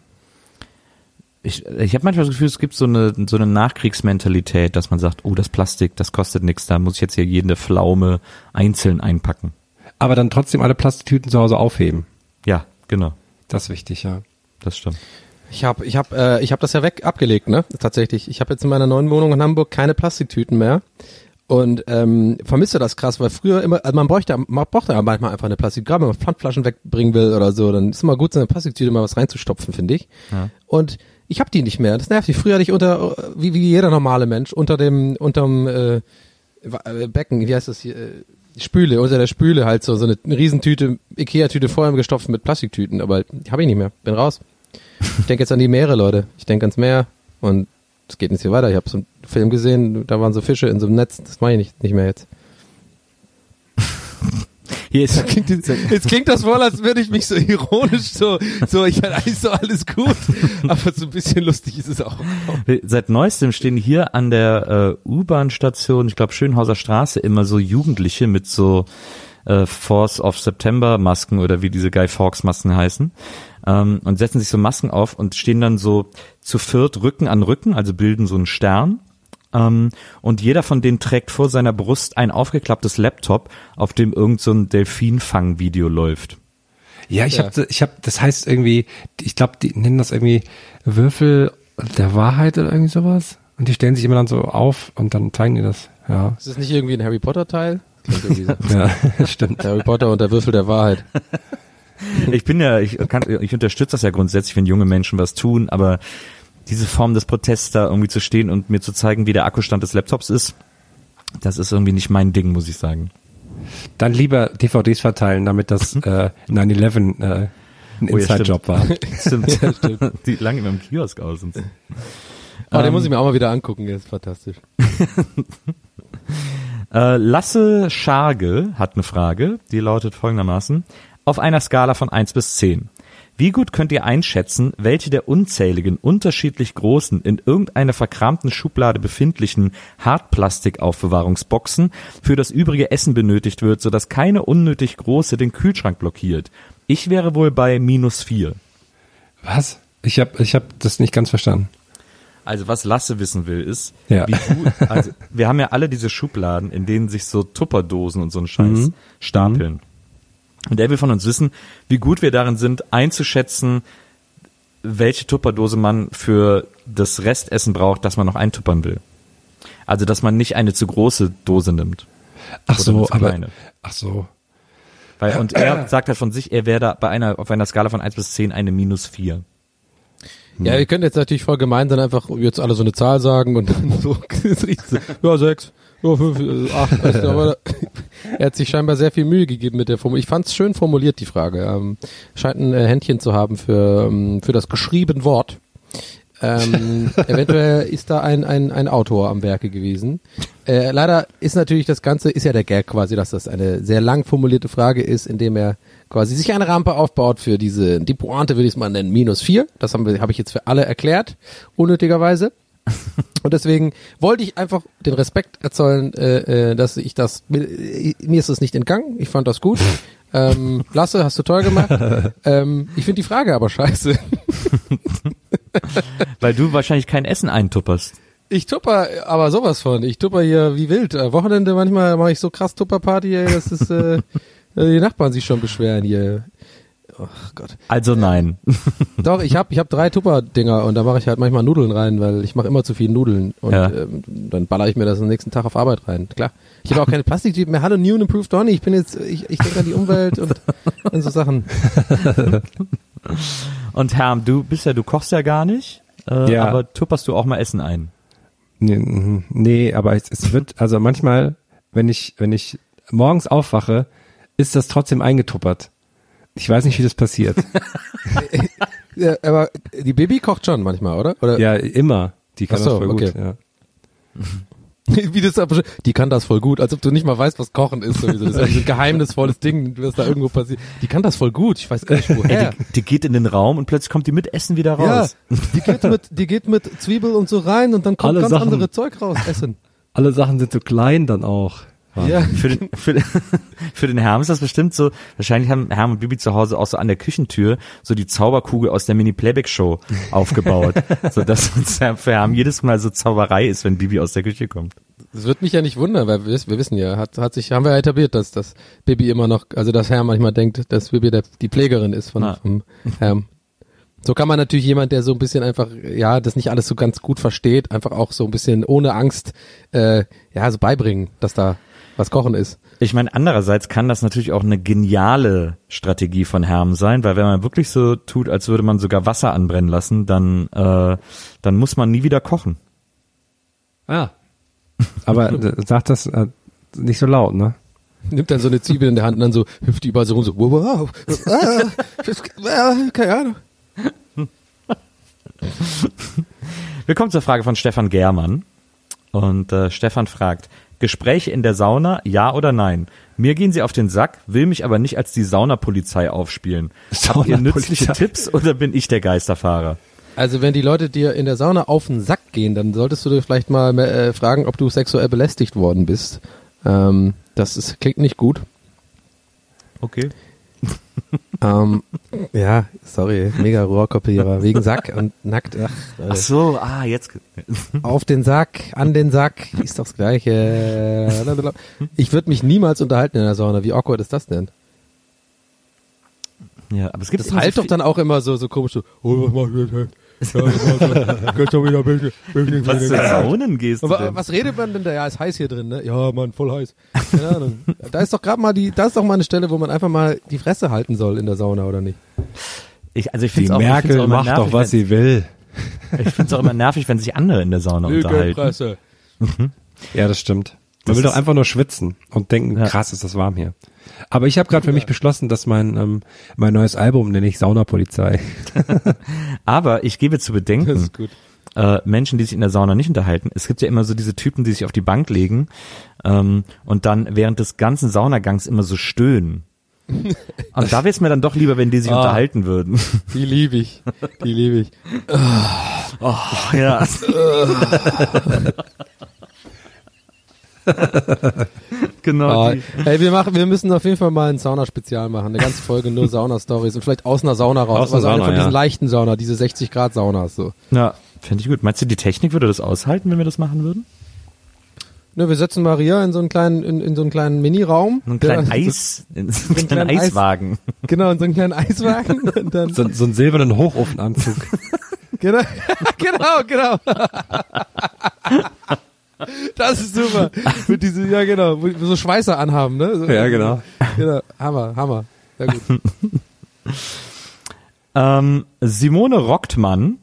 Ich, ich habe manchmal das Gefühl, es gibt so eine, so eine Nachkriegsmentalität, dass man sagt, oh, das Plastik, das kostet nichts, da muss ich jetzt hier jede Pflaume einzeln einpacken. Aber dann trotzdem alle Plastiktüten zu Hause aufheben. Ja, genau, Das ist wichtig, ja. das stimmt. Ich habe ich hab, äh, ich hab das ja weg abgelegt, ne? Tatsächlich. Ich habe jetzt in meiner neuen Wohnung in Hamburg keine Plastiktüten mehr. Und ähm, vermisse das krass, weil früher immer, also man bräuchte, man brauchte ja manchmal einfach eine Plastik, gerade wenn man Pfandflaschen wegbringen will oder so, dann ist immer gut, so eine Plastiktüte mal was reinzustopfen, finde ich. Ja. Und ich habe die nicht mehr. Das nervt mich. Früher hatte ich unter, wie, wie jeder normale Mensch, unter dem, unterm äh, äh, Becken, wie heißt das hier, äh, Spüle, unter der Spüle halt so, so eine Riesentüte, Ikea-Tüte vorher gestopft mit Plastiktüten, aber die habe ich nicht mehr. Bin raus. Ich denke jetzt an die Meere, Leute. Ich denke ans Meer und es geht nicht so weiter. Ich habe so einen Film gesehen, da waren so Fische in so einem Netz. Das mache ich nicht, nicht mehr jetzt. Hier ist, [laughs] Klingt, jetzt, jetzt klingt das wohl, als würde ich mich so ironisch so, so, ich hatte eigentlich so alles gut, aber so ein bisschen lustig ist es auch. seit neuestem stehen hier an der äh, U-Bahn-Station, ich glaube Schönhauser Straße, immer so Jugendliche mit so äh, Force of September Masken oder wie diese Guy Fawkes Masken heißen ähm, und setzen sich so Masken auf und stehen dann so zu viert Rücken an Rücken, also bilden so einen Stern. Ähm, und jeder von denen trägt vor seiner Brust ein aufgeklapptes Laptop, auf dem irgend so ein Delfinfang-Video läuft. Ja, ich Ja. habe, ich habe, das heißt irgendwie, ich glaube, die nennen das irgendwie Würfel der Wahrheit oder irgendwie sowas. Und die stellen sich immer dann so auf und dann zeigen die das. Ja, Ist das nicht irgendwie ein Harry Potter Teil? [laughs] So. ja, [laughs] stimmt. Harry Potter und der Würfel der Wahrheit. [laughs] [laughs] Ich bin ja, ich kann, ich unterstütze das ja grundsätzlich, wenn junge Menschen was tun, aber diese Form des Protests da irgendwie zu stehen und mir zu zeigen, wie der Akkustand des Laptops ist, das ist irgendwie nicht mein Ding, muss ich sagen. Dann lieber DVDs verteilen, damit das äh, 9-11 äh, ein Oh ja, Inside-Job war. [laughs] Stimmt. [laughs] Die lange immer im Kiosk aus und so. Oh, den Ähm, muss ich mir auch mal wieder angucken, der ist fantastisch. Äh, Lasse Scharge hat eine Frage, die lautet folgendermaßen. Auf einer Skala von 1 bis 10. Wie gut könnt ihr einschätzen, welche der unzähligen, unterschiedlich großen, in irgendeiner verkramten Schublade befindlichen Hartplastikaufbewahrungsboxen für das übrige Essen benötigt wird, sodass keine unnötig große den Kühlschrank blockiert? Ich wäre wohl bei minus 4. Was? Ich habe ich hab das nicht ganz verstanden. Also was Lasse wissen will, ist, Ja. wie gut, also wir haben ja alle diese Schubladen, in denen sich so Tupperdosen und so ein Scheiß Mhm. stapeln. Und der will von uns wissen, wie gut wir darin sind, einzuschätzen, welche Tupperdose man für das Restessen braucht, das man noch eintuppern will. Also, dass man nicht eine zu große Dose nimmt. Ach so, aber ach so. Weil, und er [clears throat] sagt halt von sich, er wäre da bei einer, auf einer Skala von 1 bis 10 eine minus 4. Ja, ihr könnt jetzt natürlich voll gemein sein, einfach jetzt alle so eine Zahl sagen und dann [laughs] so, [laughs] ja, sechs, ja, fünf, äh, acht, weißt [laughs] du, aber er hat sich scheinbar sehr viel Mühe gegeben mit der Formulierung. Ich fand's schön formuliert, die Frage. Ähm, scheint ein äh, Händchen zu haben für, ähm, für das geschriebene Wort. Ähm, [laughs] eventuell ist da ein, ein, ein Autor am Werke gewesen. Äh, leider ist natürlich das Ganze, ist ja der Gag quasi, dass das eine sehr lang formulierte Frage ist, indem er quasi sich eine Rampe aufbaut für diese, die Pointe würde ich es mal nennen, minus vier. Das haben wir, habe ich jetzt für alle erklärt, unnötigerweise. Und deswegen wollte ich einfach den Respekt erzeugen, äh, äh, dass ich das, mir, mir ist es nicht entgangen, ich fand das gut. [laughs] Ähm, Lasse, hast du toll gemacht. ähm, ich finde die Frage aber scheiße. [laughs] Weil du wahrscheinlich kein Essen eintupperst. Ich tupper aber sowas von. Ich tupper hier wie wild. Äh, Wochenende manchmal mache ich so krass Tupperparty, das ist, [laughs] äh, die Nachbarn sich schon beschweren hier. Ach Gott. Also nein. [laughs] Doch, ich hab ich hab drei Tupper-Dinger und da mache ich halt manchmal Nudeln rein, weil ich mache immer zu viel Nudeln und Ja. ähm, dann baller ich mir das am nächsten Tag auf Arbeit rein. Klar. Ich habe auch keine Plastiktüten mehr. Hallo, New and Improved Donny. Ich bin jetzt, ich, ich denke an die Umwelt und an so Sachen. [laughs] Und Herm, du bist ja, du kochst ja gar nicht, äh, Ja. aber tupperst du auch mal Essen ein. Nee, mhm. nee aber es, es wird, also manchmal, wenn ich, wenn ich morgens aufwache, ist das trotzdem eingetuppert. Ich weiß nicht, wie das passiert. [laughs] Ja, aber die Baby kocht schon manchmal, oder? Oder ja, immer. Die kann so, das voll okay. gut. Ja. [laughs] Wie das die kann das voll gut, als ob du nicht mal weißt, was Kochen ist. Sowieso. Das ist ja so ein geheimnisvolles Ding, was da irgendwo passiert. Die kann das voll gut. Ich weiß gar nicht woher. Die, die geht in den Raum und plötzlich kommt die mit Essen wieder ja, raus. die geht mit, die geht mit Zwiebel und so rein und dann kommt Alle ganz Sachen- andere Zeug raus. Essen. Alle Sachen sind so klein dann auch. Ja. Für den, für, [laughs] für den Herm ist das bestimmt so, wahrscheinlich haben Herm und Bibi zu Hause auch so an der Küchentür so die Zauberkugel aus der Mini-Playback-Show [laughs] aufgebaut. so dass für Herm jedes Mal so Zauberei ist, wenn Bibi aus der Küche kommt. Das wird mich ja nicht wundern, weil wir, wir wissen ja, hat, hat sich, haben wir ja etabliert, dass das Baby immer noch, also dass Herr manchmal denkt, dass Baby der, die Pflegerin ist von, Ah. vom Herrn. So kann man natürlich jemand, der so ein bisschen einfach, ja, das nicht alles so ganz gut versteht, einfach auch so ein bisschen ohne Angst, äh, ja, so beibringen, dass da was Kochen ist. Ich meine, andererseits kann das natürlich auch eine geniale Strategie von Herm sein, weil wenn man wirklich so tut, als würde man sogar Wasser anbrennen lassen, dann, äh, dann muss man nie wieder kochen. Ah. [laughs] Aber äh, sag das äh, nicht so laut, ne? Nimmt dann so eine Zwiebel in der Hand und dann so hüpft die überall so rum, so, wow, wow, ah, ah, keine Ahnung. Wir kommen zur Frage von Stefan Germann. Und äh, Stefan fragt, Gespräche in der Sauna, ja oder nein? Mir gehen sie auf den Sack, will mich aber nicht als die Saunapolizei aufspielen. Habt ihr nützliche. Tipps oder bin ich der Geisterfahrer? Also wenn die Leute dir in der Sauna auf den Sack gehen, dann solltest du dir vielleicht mal äh, fragen, ob du sexuell belästigt worden bist. Ähm, das ist, klingt nicht gut. Okay. [laughs] Ähm, ja, sorry, mega Rohrkopierer. Wegen Sack und nackt. Ach, Ach so, ah, jetzt. [laughs] Auf den Sack, an den Sack, ist doch das Gleiche. Ich würde mich niemals unterhalten in der Sauna. Wie awkward ist das denn? Ja, aber es gibt Das halt so doch dann auch immer so, so komisch so, oh, was mach ich jetzt? Kannst du wieder ein bisschen, bisschen, Was zu Saunen gehst du Aber denn? was redet man denn da? Ja, ist heiß hier drin, ne? Ja, Mann, voll heiß. Keine Ahnung. Da ist doch gerade mal die, da ist doch mal eine Stelle, wo man einfach mal die Fresse halten soll in der Sauna, oder nicht? Ich, also ich Die finde auch, ich find's Merkel auch immer macht nervig, doch, was sie will. Ich finde es [laughs] auch immer nervig, wenn sich andere in der Sauna unterhalten. Presse. Ja, das stimmt. Das Man will doch einfach nur schwitzen und denken, Ja. krass, ist das warm hier. Aber ich habe gerade für mich beschlossen, dass mein ähm, mein neues Album nenne ich Saunapolizei. [laughs] Aber ich gebe zu Das bedenken, ist gut. äh, Menschen, die sich in der Sauna nicht unterhalten. Es gibt ja immer so diese Typen, die sich auf die Bank legen ähm, und dann während des ganzen Saunagangs immer so stöhnen. [laughs] Und da wäre es mir dann doch lieber, wenn die sich Ah. unterhalten würden. Die liebe ich. Die liebe ich. [laughs] ja. [laughs] genau. Die. ey, wir machen, wir müssen auf jeden Fall mal ein Sauna-Spezial machen. Eine ganze Folge nur [laughs] Sauna-Stories und vielleicht aus einer Sauna raus. Aus einer also eine Sauna, von diesen ja. leichten Sauna, diese 60 Grad Saunas, so. Ja, fände ich gut. Meinst du, die Technik würde das aushalten, wenn wir das machen würden? Ne, wir setzen Maria in so einen kleinen, in, in so einen kleinen Mini-Raum. [laughs] So einen kleinen Der- Eis, in so einen kleinen kleinen Eis- Eiswagen. Genau, in so einen kleinen Eiswagen. Und dann, So, so einen silbernen Hochofenanzug. genau, genau, genau. Das ist super. Mit diese, ja genau, so Schweißer anhaben, ne? So, ja, genau. genau. Hammer, Hammer. Sehr gut. [laughs] Ähm, Simone Rocktmann,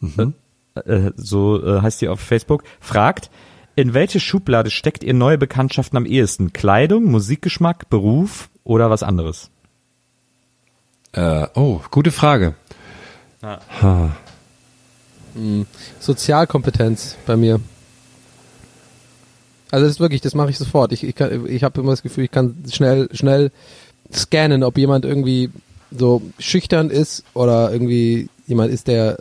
Mhm. äh, so äh, heißt sie auf Facebook, fragt, in welche Schublade steckt ihr neue Bekanntschaften am ehesten? Kleidung, Musikgeschmack, Beruf oder was anderes? Äh, oh, gute Frage. Ha. Sozialkompetenz bei mir. Also das ist wirklich, das mache ich sofort. Ich, ich, kann- ich habe immer das Gefühl, ich kann schnell, schnell scannen, ob jemand irgendwie so schüchtern ist oder irgendwie jemand ist, der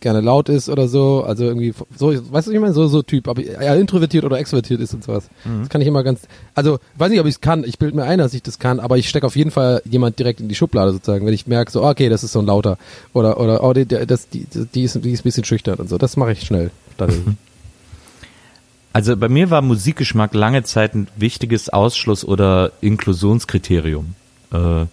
gerne laut ist oder so. Also irgendwie so, weißt du, was ich meine? So, so Typ, ob er introvertiert oder extrovertiert ist und sowas. Das kann ich immer ganz, also weiß nicht, ob ich es kann. Ich bilde mir ein, dass ich das kann, aber ich stecke auf jeden Fall jemand direkt in die Schublade sozusagen, wenn ich merke, so okay, das ist so ein lauter oder oder oh, die, das, die, die ist, die ist ein bisschen schüchtern und so. Das mache ich schnell. [laughs] Also bei mir war Musikgeschmack lange Zeit ein wichtiges Ausschluss- oder Inklusionskriterium. Äh,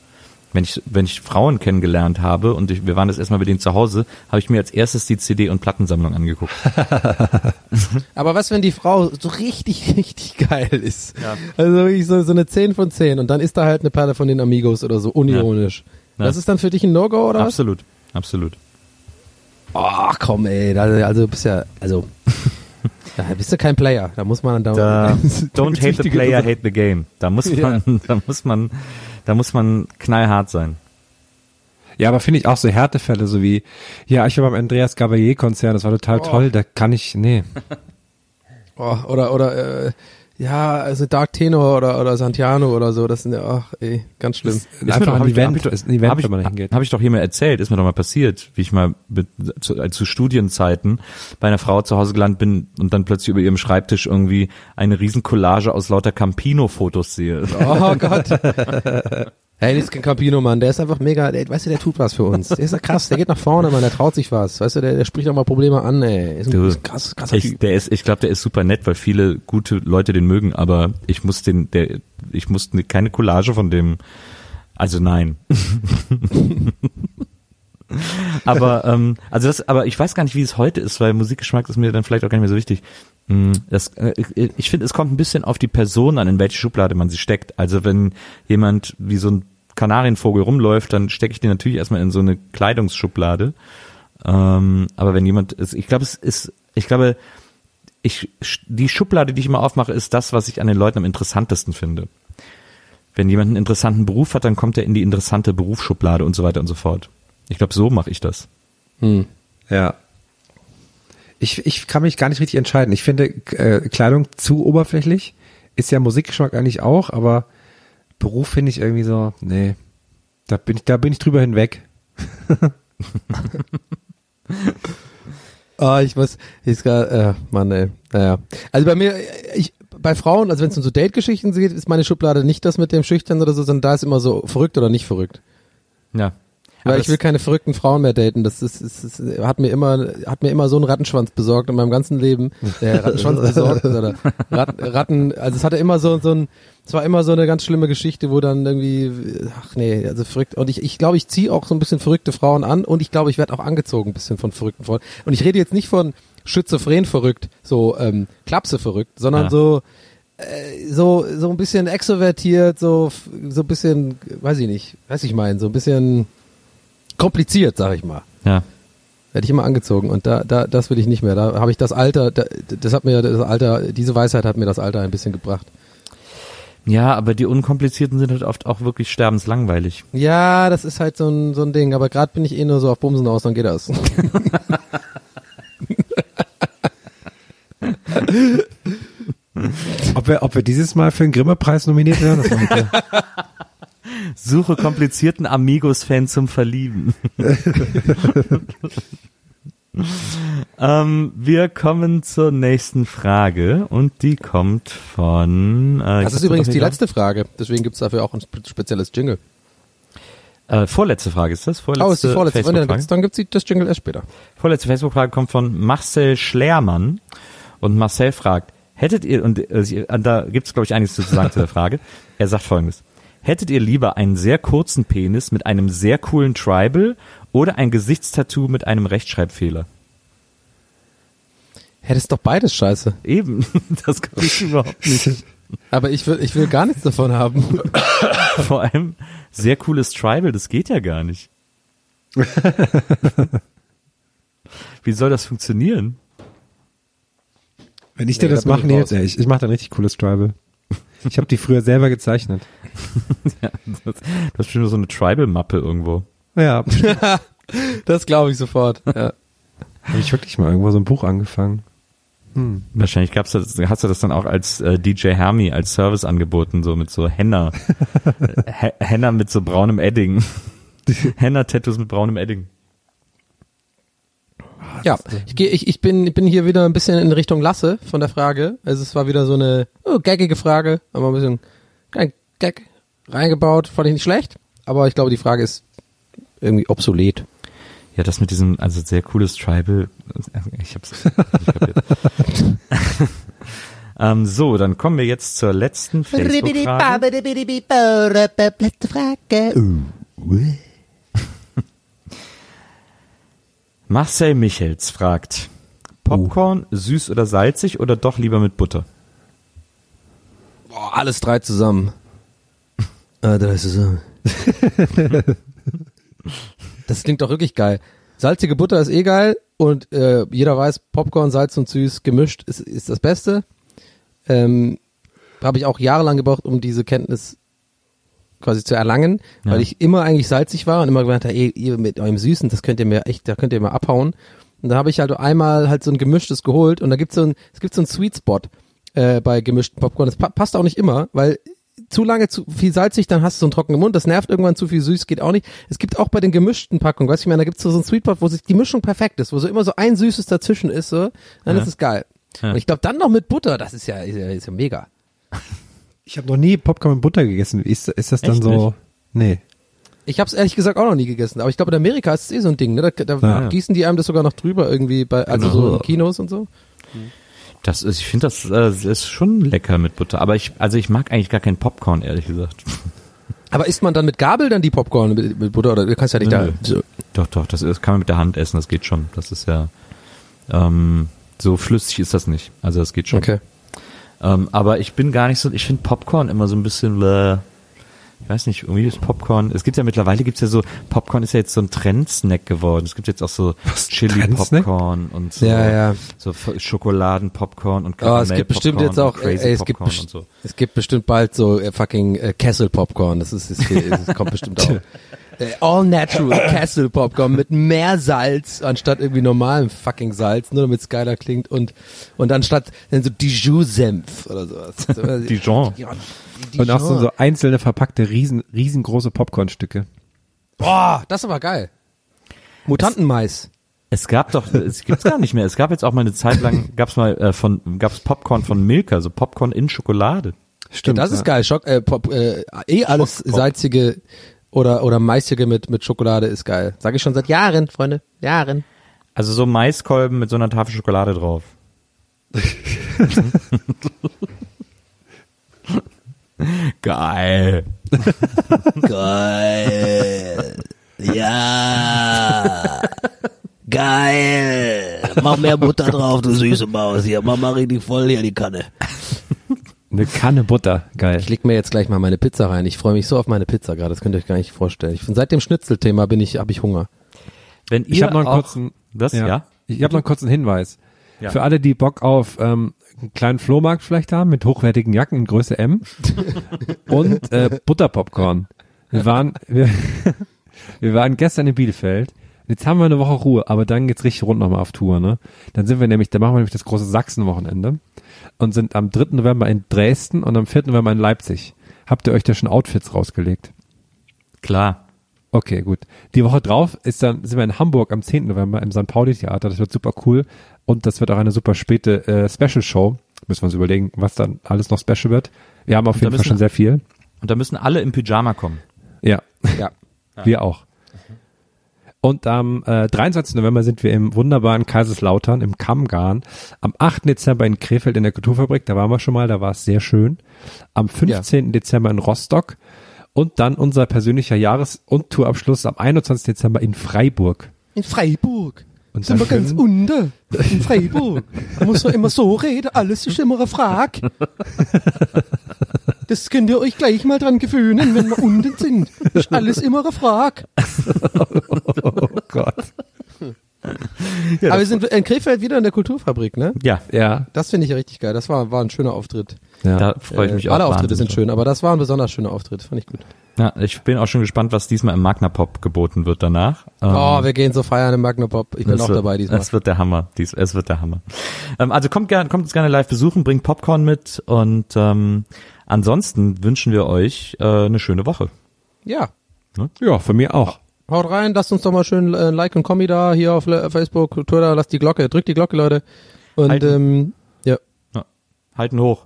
wenn ich, wenn ich Frauen kennengelernt habe und ich, wir waren das erstmal bei denen zu Hause, habe ich mir als erstes die CD- und Plattensammlung angeguckt. [laughs] Aber was, wenn die Frau so richtig, [laughs] richtig geil ist? Also wirklich so, so eine 10 von 10 und dann ist da halt eine Perle von den Amigos oder so, unironisch. Ja. Das ist dann für dich ein No-Go oder was? Absolut, absolut. Ach komm ey, also du bist ja, also, da bist du kein Player, da muss man dann Da, da [laughs] [laughs] don't hate the player, hate the game. Da muss man, [laughs] da muss man, da muss man knallhart sein. Ja, aber finde ich auch so Härtefälle, so wie, ja, ich war beim Andreas Gabalier-Konzert, das war total toll, da kann ich, nee. Oh, oder, oder, äh, ja, also Dark Tenor oder, oder Santiano oder so, das sind ja, ach ey, ganz schlimm. Einfach ein hab ich- Event, hab ich doch- ist ein Event, hab ich, wenn man da hingeht. Habe ich doch hier mal erzählt, ist mir doch mal passiert, wie ich mal mit, zu, äh, zu Studienzeiten bei einer Frau zu Hause gelandet bin und dann plötzlich über ihrem Schreibtisch irgendwie eine riesen Collage aus lauter Campino-Fotos sehe. Oh Gott. [laughs] Hey, das ist kein Campino, Mann. Der ist einfach mega, der, weißt du, der tut was für uns. Der ist ja krass, der geht nach vorne, Mann, der traut sich was. Weißt du, der, der spricht auch mal Probleme an, ey. Ist ein, Du, ist ein krass, krasser ich, Typ. der ist, ich glaube, der ist super nett, weil viele gute Leute den mögen, aber ich muss den, der, ich muss ne- keine Collage von dem, also nein. [laughs] aber, ähm, also das, aber ich weiß gar nicht, wie es heute ist, weil Musikgeschmack ist mir dann vielleicht auch gar nicht mehr so wichtig. Mm, Das, äh, ich- finde, es kommt ein bisschen auf die Person an, in welche Schublade man sie steckt. Also wenn jemand wie so ein Kanarienvogel rumläuft, dann stecke ich den natürlich erstmal in so eine Kleidungsschublade. Ähm, aber wenn jemand ich glaube, es ist, ich glaube, ich, die Schublade, die ich immer aufmache, ist das, was ich an den Leuten am interessantesten finde. Wenn jemand einen interessanten Beruf hat, dann kommt er in die interessante Berufsschublade und so weiter und so fort. Ich glaube, so mache ich das. Hm. Ja. Ich, ich kann mich gar nicht richtig entscheiden. Ich finde äh, Kleidung zu oberflächlich. Ist ja Musikgeschmack eigentlich auch, aber Beruf finde ich irgendwie so, nee. Da bin ich, da bin ich drüber hinweg. [laughs] Ah, ich weiß, ist gar, äh, Mann, ey. Naja. Also bei mir, ich, bei Frauen, also wenn es um so Date-Geschichten geht, ist meine Schublade nicht das mit dem Schüchtern oder so, sondern da ist immer so verrückt oder nicht verrückt. Ja. Weil ich will keine verrückten Frauen mehr daten. Das ist, ist, ist hat mir immer, hat mir immer so einen Rattenschwanz besorgt in meinem ganzen Leben. Äh, [laughs] Rattenschwanz besorgt oder Ratten, Ratten, also es hatte immer so, so ein, es war immer so eine ganz schlimme Geschichte, wo dann irgendwie, ach nee, also verrückt. Und ich, ich glaube, ich ziehe auch so ein bisschen verrückte Frauen an und ich glaube, ich werde auch angezogen ein bisschen von verrückten Frauen. Und ich rede jetzt nicht von schizophren verrückt, so ähm, Klapse verrückt, sondern Ja. so äh, so so ein bisschen extrovertiert, so so ein bisschen, weiß ich nicht, weiß ich mein, so ein bisschen kompliziert, sag ich mal. Ja. Werde ich immer angezogen und da, da, das will ich nicht mehr. Da habe ich das Alter, da, das hat mir das Alter, diese Weisheit hat mir das Alter ein bisschen gebracht. Ja, aber die unkomplizierten sind halt oft auch wirklich sterbenslangweilig. Ja, das ist halt so ein, so ein Ding, aber gerade bin ich eh nur so auf Bumsen aus, dann geht das. [laughs] Ob wir, ob wir dieses Mal für den Grimme-Preis nominiert werden? [laughs] Suche komplizierten Amigos-Fan zum Verlieben. [laughs] ähm, wir kommen zur nächsten Frage und die kommt von. Äh, Das ist übrigens die letzte Frage, deswegen gibt's dafür auch ein spe- spezielles Jingle. Äh, vorletzte Frage ist das? Vorletzte Oh, ist die vorletzte. Und dann Facebook-Frage? gibt's, dann gibt's die- das Jingle erst später. Vorletzte Facebook-Frage kommt von Marcel Schlermann und Marcel fragt, hättet ihr, und äh, sie- äh, da gibt es glaube ich einiges zu sagen zu der Frage, er sagt folgendes, hättet ihr lieber einen sehr kurzen Penis mit einem sehr coolen Tribal oder ein Gesichtstattoo mit einem Rechtschreibfehler? Hättest doch beides scheiße. Eben, [laughs] das kann ich überhaupt nicht. Aber ich will, ich will gar nichts davon haben. Vor allem sehr cooles Tribal, das geht ja gar nicht. [laughs] Wie soll das funktionieren? Wenn ich dir Nee, das mache, ich Nils, ey, ich, ich mache da ein richtig cooles Tribal. Ich habe die früher selber gezeichnet. [laughs] Ja, das, das ist bestimmt so eine Tribal-Mappe irgendwo. Ja, [laughs] Das glaube ich sofort. Ja. habe ich wirklich mal irgendwo so ein Buch angefangen. Wahrscheinlich gab's das, hast du das dann auch als äh, DJ Hermi als Service angeboten, so mit so Henna. [laughs] He- Henna mit so braunem Edding. Henna-Tattoos mit braunem Edding. Ja, ich, geh, ich, ich bin, ich bin hier wieder ein bisschen in Richtung Lasse von der Frage. Also es war wieder so eine oh, gaggige Frage, aber ein bisschen kein Gag reingebaut, fand ich nicht schlecht. Aber ich glaube, die Frage ist irgendwie obsolet. Ja, das mit diesem, also sehr cooles Tribal. Ich hab's nicht kapiert. [laughs] ähm, so, dann kommen wir jetzt zur letzten Facebook-Frage. Letzte Frage. Marcel Michels fragt, Popcorn süß oder salzig oder doch lieber mit Butter? Boah, alles drei zusammen. ah, [laughs] drei zusammen. [laughs] das klingt doch wirklich geil. Salzige Butter ist eh geil und äh, jeder weiß, Popcorn, Salz und Süß gemischt ist, ist das Beste. Ähm, Habe ich auch jahrelang gebraucht, um diese Kenntnis quasi zu erlangen, Ja. weil ich immer eigentlich salzig war und immer gemeint habe, ey, ihr mit eurem Süßen, das könnt ihr mir echt, da könnt ihr mal abhauen. Und da habe ich halt einmal halt so ein gemischtes geholt und da gibt's so ein, es gibt so einen Sweet Spot äh, bei gemischten Popcorn. Das pa passt auch nicht immer, weil zu lange zu viel salzig, dann hast du so einen trockenen Mund, das nervt irgendwann zu viel süß, geht auch nicht. Es gibt auch bei den gemischten Packungen, weißt du, ich meine, da gibt's so, so einen Sweet Spot, wo sich die Mischung perfekt ist, wo so immer so ein Süßes dazwischen ist, so, dann Ja. ist es geil. Ja. Und ich glaube, dann noch mit Butter, das ist ja, ist ja, ist ja mega. Ich habe noch nie Popcorn mit Butter gegessen. Ist, ist das dann Echt so? nicht? Nee. Ich habe es ehrlich gesagt auch noch nie gegessen, aber ich glaube in Amerika ist es eh so ein Ding, ne? Da, da Ja. gießen die einem das sogar noch drüber irgendwie bei also so in Kinos und so. Das ist, ich finde das äh, ist schon lecker mit Butter, aber ich, also ich mag eigentlich gar keinen Popcorn, ehrlich gesagt. Aber isst man dann mit Gabel dann die Popcorn mit, mit Butter oder du kannst ja nicht Nö. da so. Doch, doch, das ist, kann man mit der Hand essen, das geht schon. Das ist ja ähm, so flüssig ist das nicht. Also das geht schon. Okay. Ähm, aber ich bin gar nicht so, ich finde Popcorn immer so ein bisschen, äh, ich weiß nicht, irgendwie ist Popcorn, es gibt ja mittlerweile gibt's ja so, Popcorn ist ja jetzt so ein Trendsnack geworden. Es gibt jetzt auch so? Chili-Popcorn und so, Ja, ja. so Schokoladen-Popcorn und Oh, es gibt bestimmt jetzt auch, ey, es gibt, best- so. es gibt bestimmt bald so äh, fucking äh, Kessel Popcorn. Das ist, ist, ist, kommt bestimmt auch. [laughs] Äh, All natural [coughs] Castle Popcorn mit mehr Salz anstatt irgendwie normalem fucking Salz, nur damit es geiler klingt und und anstatt dann so Dijon-Senf oder sowas. [laughs] Dijon. Ja, Und auch so, so einzelne verpackte riesen, riesengroße Popcornstücke. Boah, das war geil. Mutantenmais. Es gab doch, es gibt's gar nicht mehr. Es gab jetzt auch mal eine Zeit lang, gab's mal äh, von, gab's Popcorn von Milka, so Popcorn in Schokolade. Stimmt. das ist ja. geil. Schock, äh, Pop, äh, eh alles Schockpop. salzige oder oder maisige mit mit Schokolade ist geil. Sag ich schon seit Jahren, Freunde. Jahren. Also so Maiskolben mit so einer Tafel Schokolade drauf. [laughs] Geil. Geil. Ja. Geil. Mach mehr Butter drauf, du süße Maus hier. Mach mal richtig voll hier die Kanne. Eine Kanne Butter. Geil. Ich leg mir jetzt gleich mal meine Pizza rein. Ich freue mich so auf meine Pizza gerade. Das könnt ihr euch gar nicht vorstellen. Ich seit dem Schnitzelthema bin ich habe ich Hunger. Wenn ihr Ich habe noch einen auch, kurzen, was? Ja. Ich habe noch einen kurzen Hinweis. Ja. Für alle, die Bock auf ähm, einen kleinen Flohmarkt vielleicht haben mit hochwertigen Jacken in Größe M [laughs] und äh, Butterpopcorn. Wir waren wir, [laughs] wir waren gestern in Bielefeld. Jetzt haben wir eine Woche Ruhe, aber dann geht's richtig rund nochmal auf Tour, ne? Dann sind wir nämlich, da machen wir nämlich das große Sachsenwochenende und sind am 3. November in Dresden und am 4. November in Leipzig. Habt ihr euch da schon Outfits rausgelegt? Klar. Okay, gut. Die Woche drauf ist dann, sind wir in Hamburg am 10. November im St. Pauli Theater. Das wird super cool. Und das wird auch eine super späte äh, Special Show. Müssen wir uns überlegen, was dann alles noch special wird. Wir haben auf Und jeden Fall müssen- schon sehr viel. Und da müssen alle im Pyjama kommen. Ja, Ja. [laughs] wir auch. Und am äh, 23. November sind wir im wunderbaren Kaiserslautern im Kammgarn. Am 8. Dezember in Krefeld in der Kulturfabrik, da waren wir schon mal, da war es sehr schön. Am 15. Dezember in Rostock. Und dann unser persönlicher Jahres- und Tourabschluss am 21. Dezember in Freiburg. In Freiburg. Und sind wir ganz unten. In Freiburg. Da muss man immer so reden, alles ist immer eine Frage. Das könnt ihr euch gleich mal dran gewöhnen, wenn wir unten sind. Ist alles immer eine Frage. Oh Gott. Aber wir sind in Krefeld wieder in der Kulturfabrik, ne? Ja. Ja. Das finde ich ja richtig geil. Das war, war ein schöner Auftritt. Ja. Da freue ich mich Äh, auch. Alle Auftritte sind schön, aber das war ein besonders schöner Auftritt. Fand ich gut. Ja, ich bin auch schon gespannt, was diesmal im Magna Pop geboten wird danach. Ähm, Oh, wir gehen so feiern im Magnopop. Ich bin auch wird, dabei diesmal. Es wird der Hammer. Dies, es wird der Hammer. Ähm, also kommt gerne, kommt uns gerne live besuchen, bringt Popcorn mit und ähm, ansonsten wünschen wir euch äh, eine schöne Woche. Ja. ja, von mir auch. Haut rein, lasst uns doch mal schön äh, ein Like und Kommi da hier auf Le- Facebook, Twitter, lasst die Glocke, drückt die Glocke, Leute. Und Halten. ähm, ja. Halten hoch.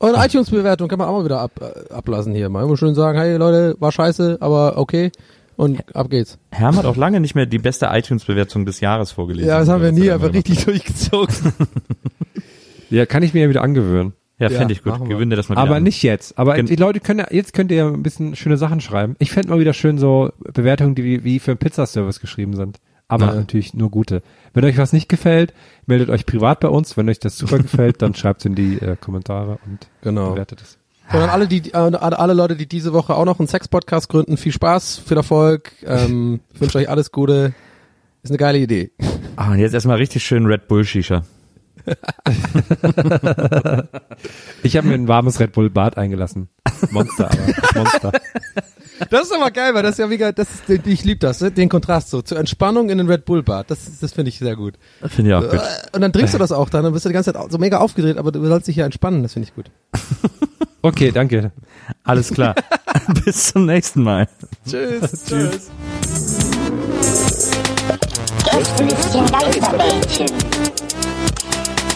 Und iTunes-Bewertung kann man auch mal wieder ab, äh, ablassen hier. Mal immer schön sagen, hey Leute, war scheiße, aber okay. Und ab geht's. Herm hat auch lange nicht mehr die beste iTunes-Bewertung des Jahres vorgelesen. Ja, das haben wir nie einfach richtig durchgezogen. [laughs] Ja, kann ich mir ja wieder angewöhnen. Ja, Ja, fände ich gut. Gewinne das mal wieder Aber an. nicht jetzt. Aber Gen- die Leute können jetzt könnt ihr ja ein bisschen schöne Sachen schreiben. Ich fände mal wieder schön so Bewertungen, die wie, wie für einen Pizzaservice geschrieben sind. Aber Ja. natürlich nur gute. Wenn euch was nicht gefällt, meldet euch privat bei uns. Wenn euch das super [laughs] gefällt, dann schreibt es in die äh, Kommentare und Genau. bewertet es. Und an alle, die, an alle Leute, die diese Woche auch noch einen Sex-Podcast gründen, viel Spaß, viel Erfolg. Ähm, ich [laughs] wünsche euch alles Gute. Ist eine geile Idee. Ah, und jetzt erstmal richtig schön Red Bull Shisha. Ich habe mir ein warmes Red Bull Bad eingelassen. Monster, aber Monster. Das ist aber geil, weil das ist ja mega, das ist, ich liebe das, ne? den Kontrast so zur Entspannung in den Red Bull Bad. Das, das finde ich sehr gut. Finde ich auch gut. Und dann trinkst du das auch dann, dann bist du die ganze Zeit so mega aufgedreht, aber du sollst dich ja entspannen, das finde ich gut. [laughs] Okay, danke. Alles klar. [laughs] Bis zum nächsten Mal. Tschüss. [laughs] Tschüss. Geisterbällchen.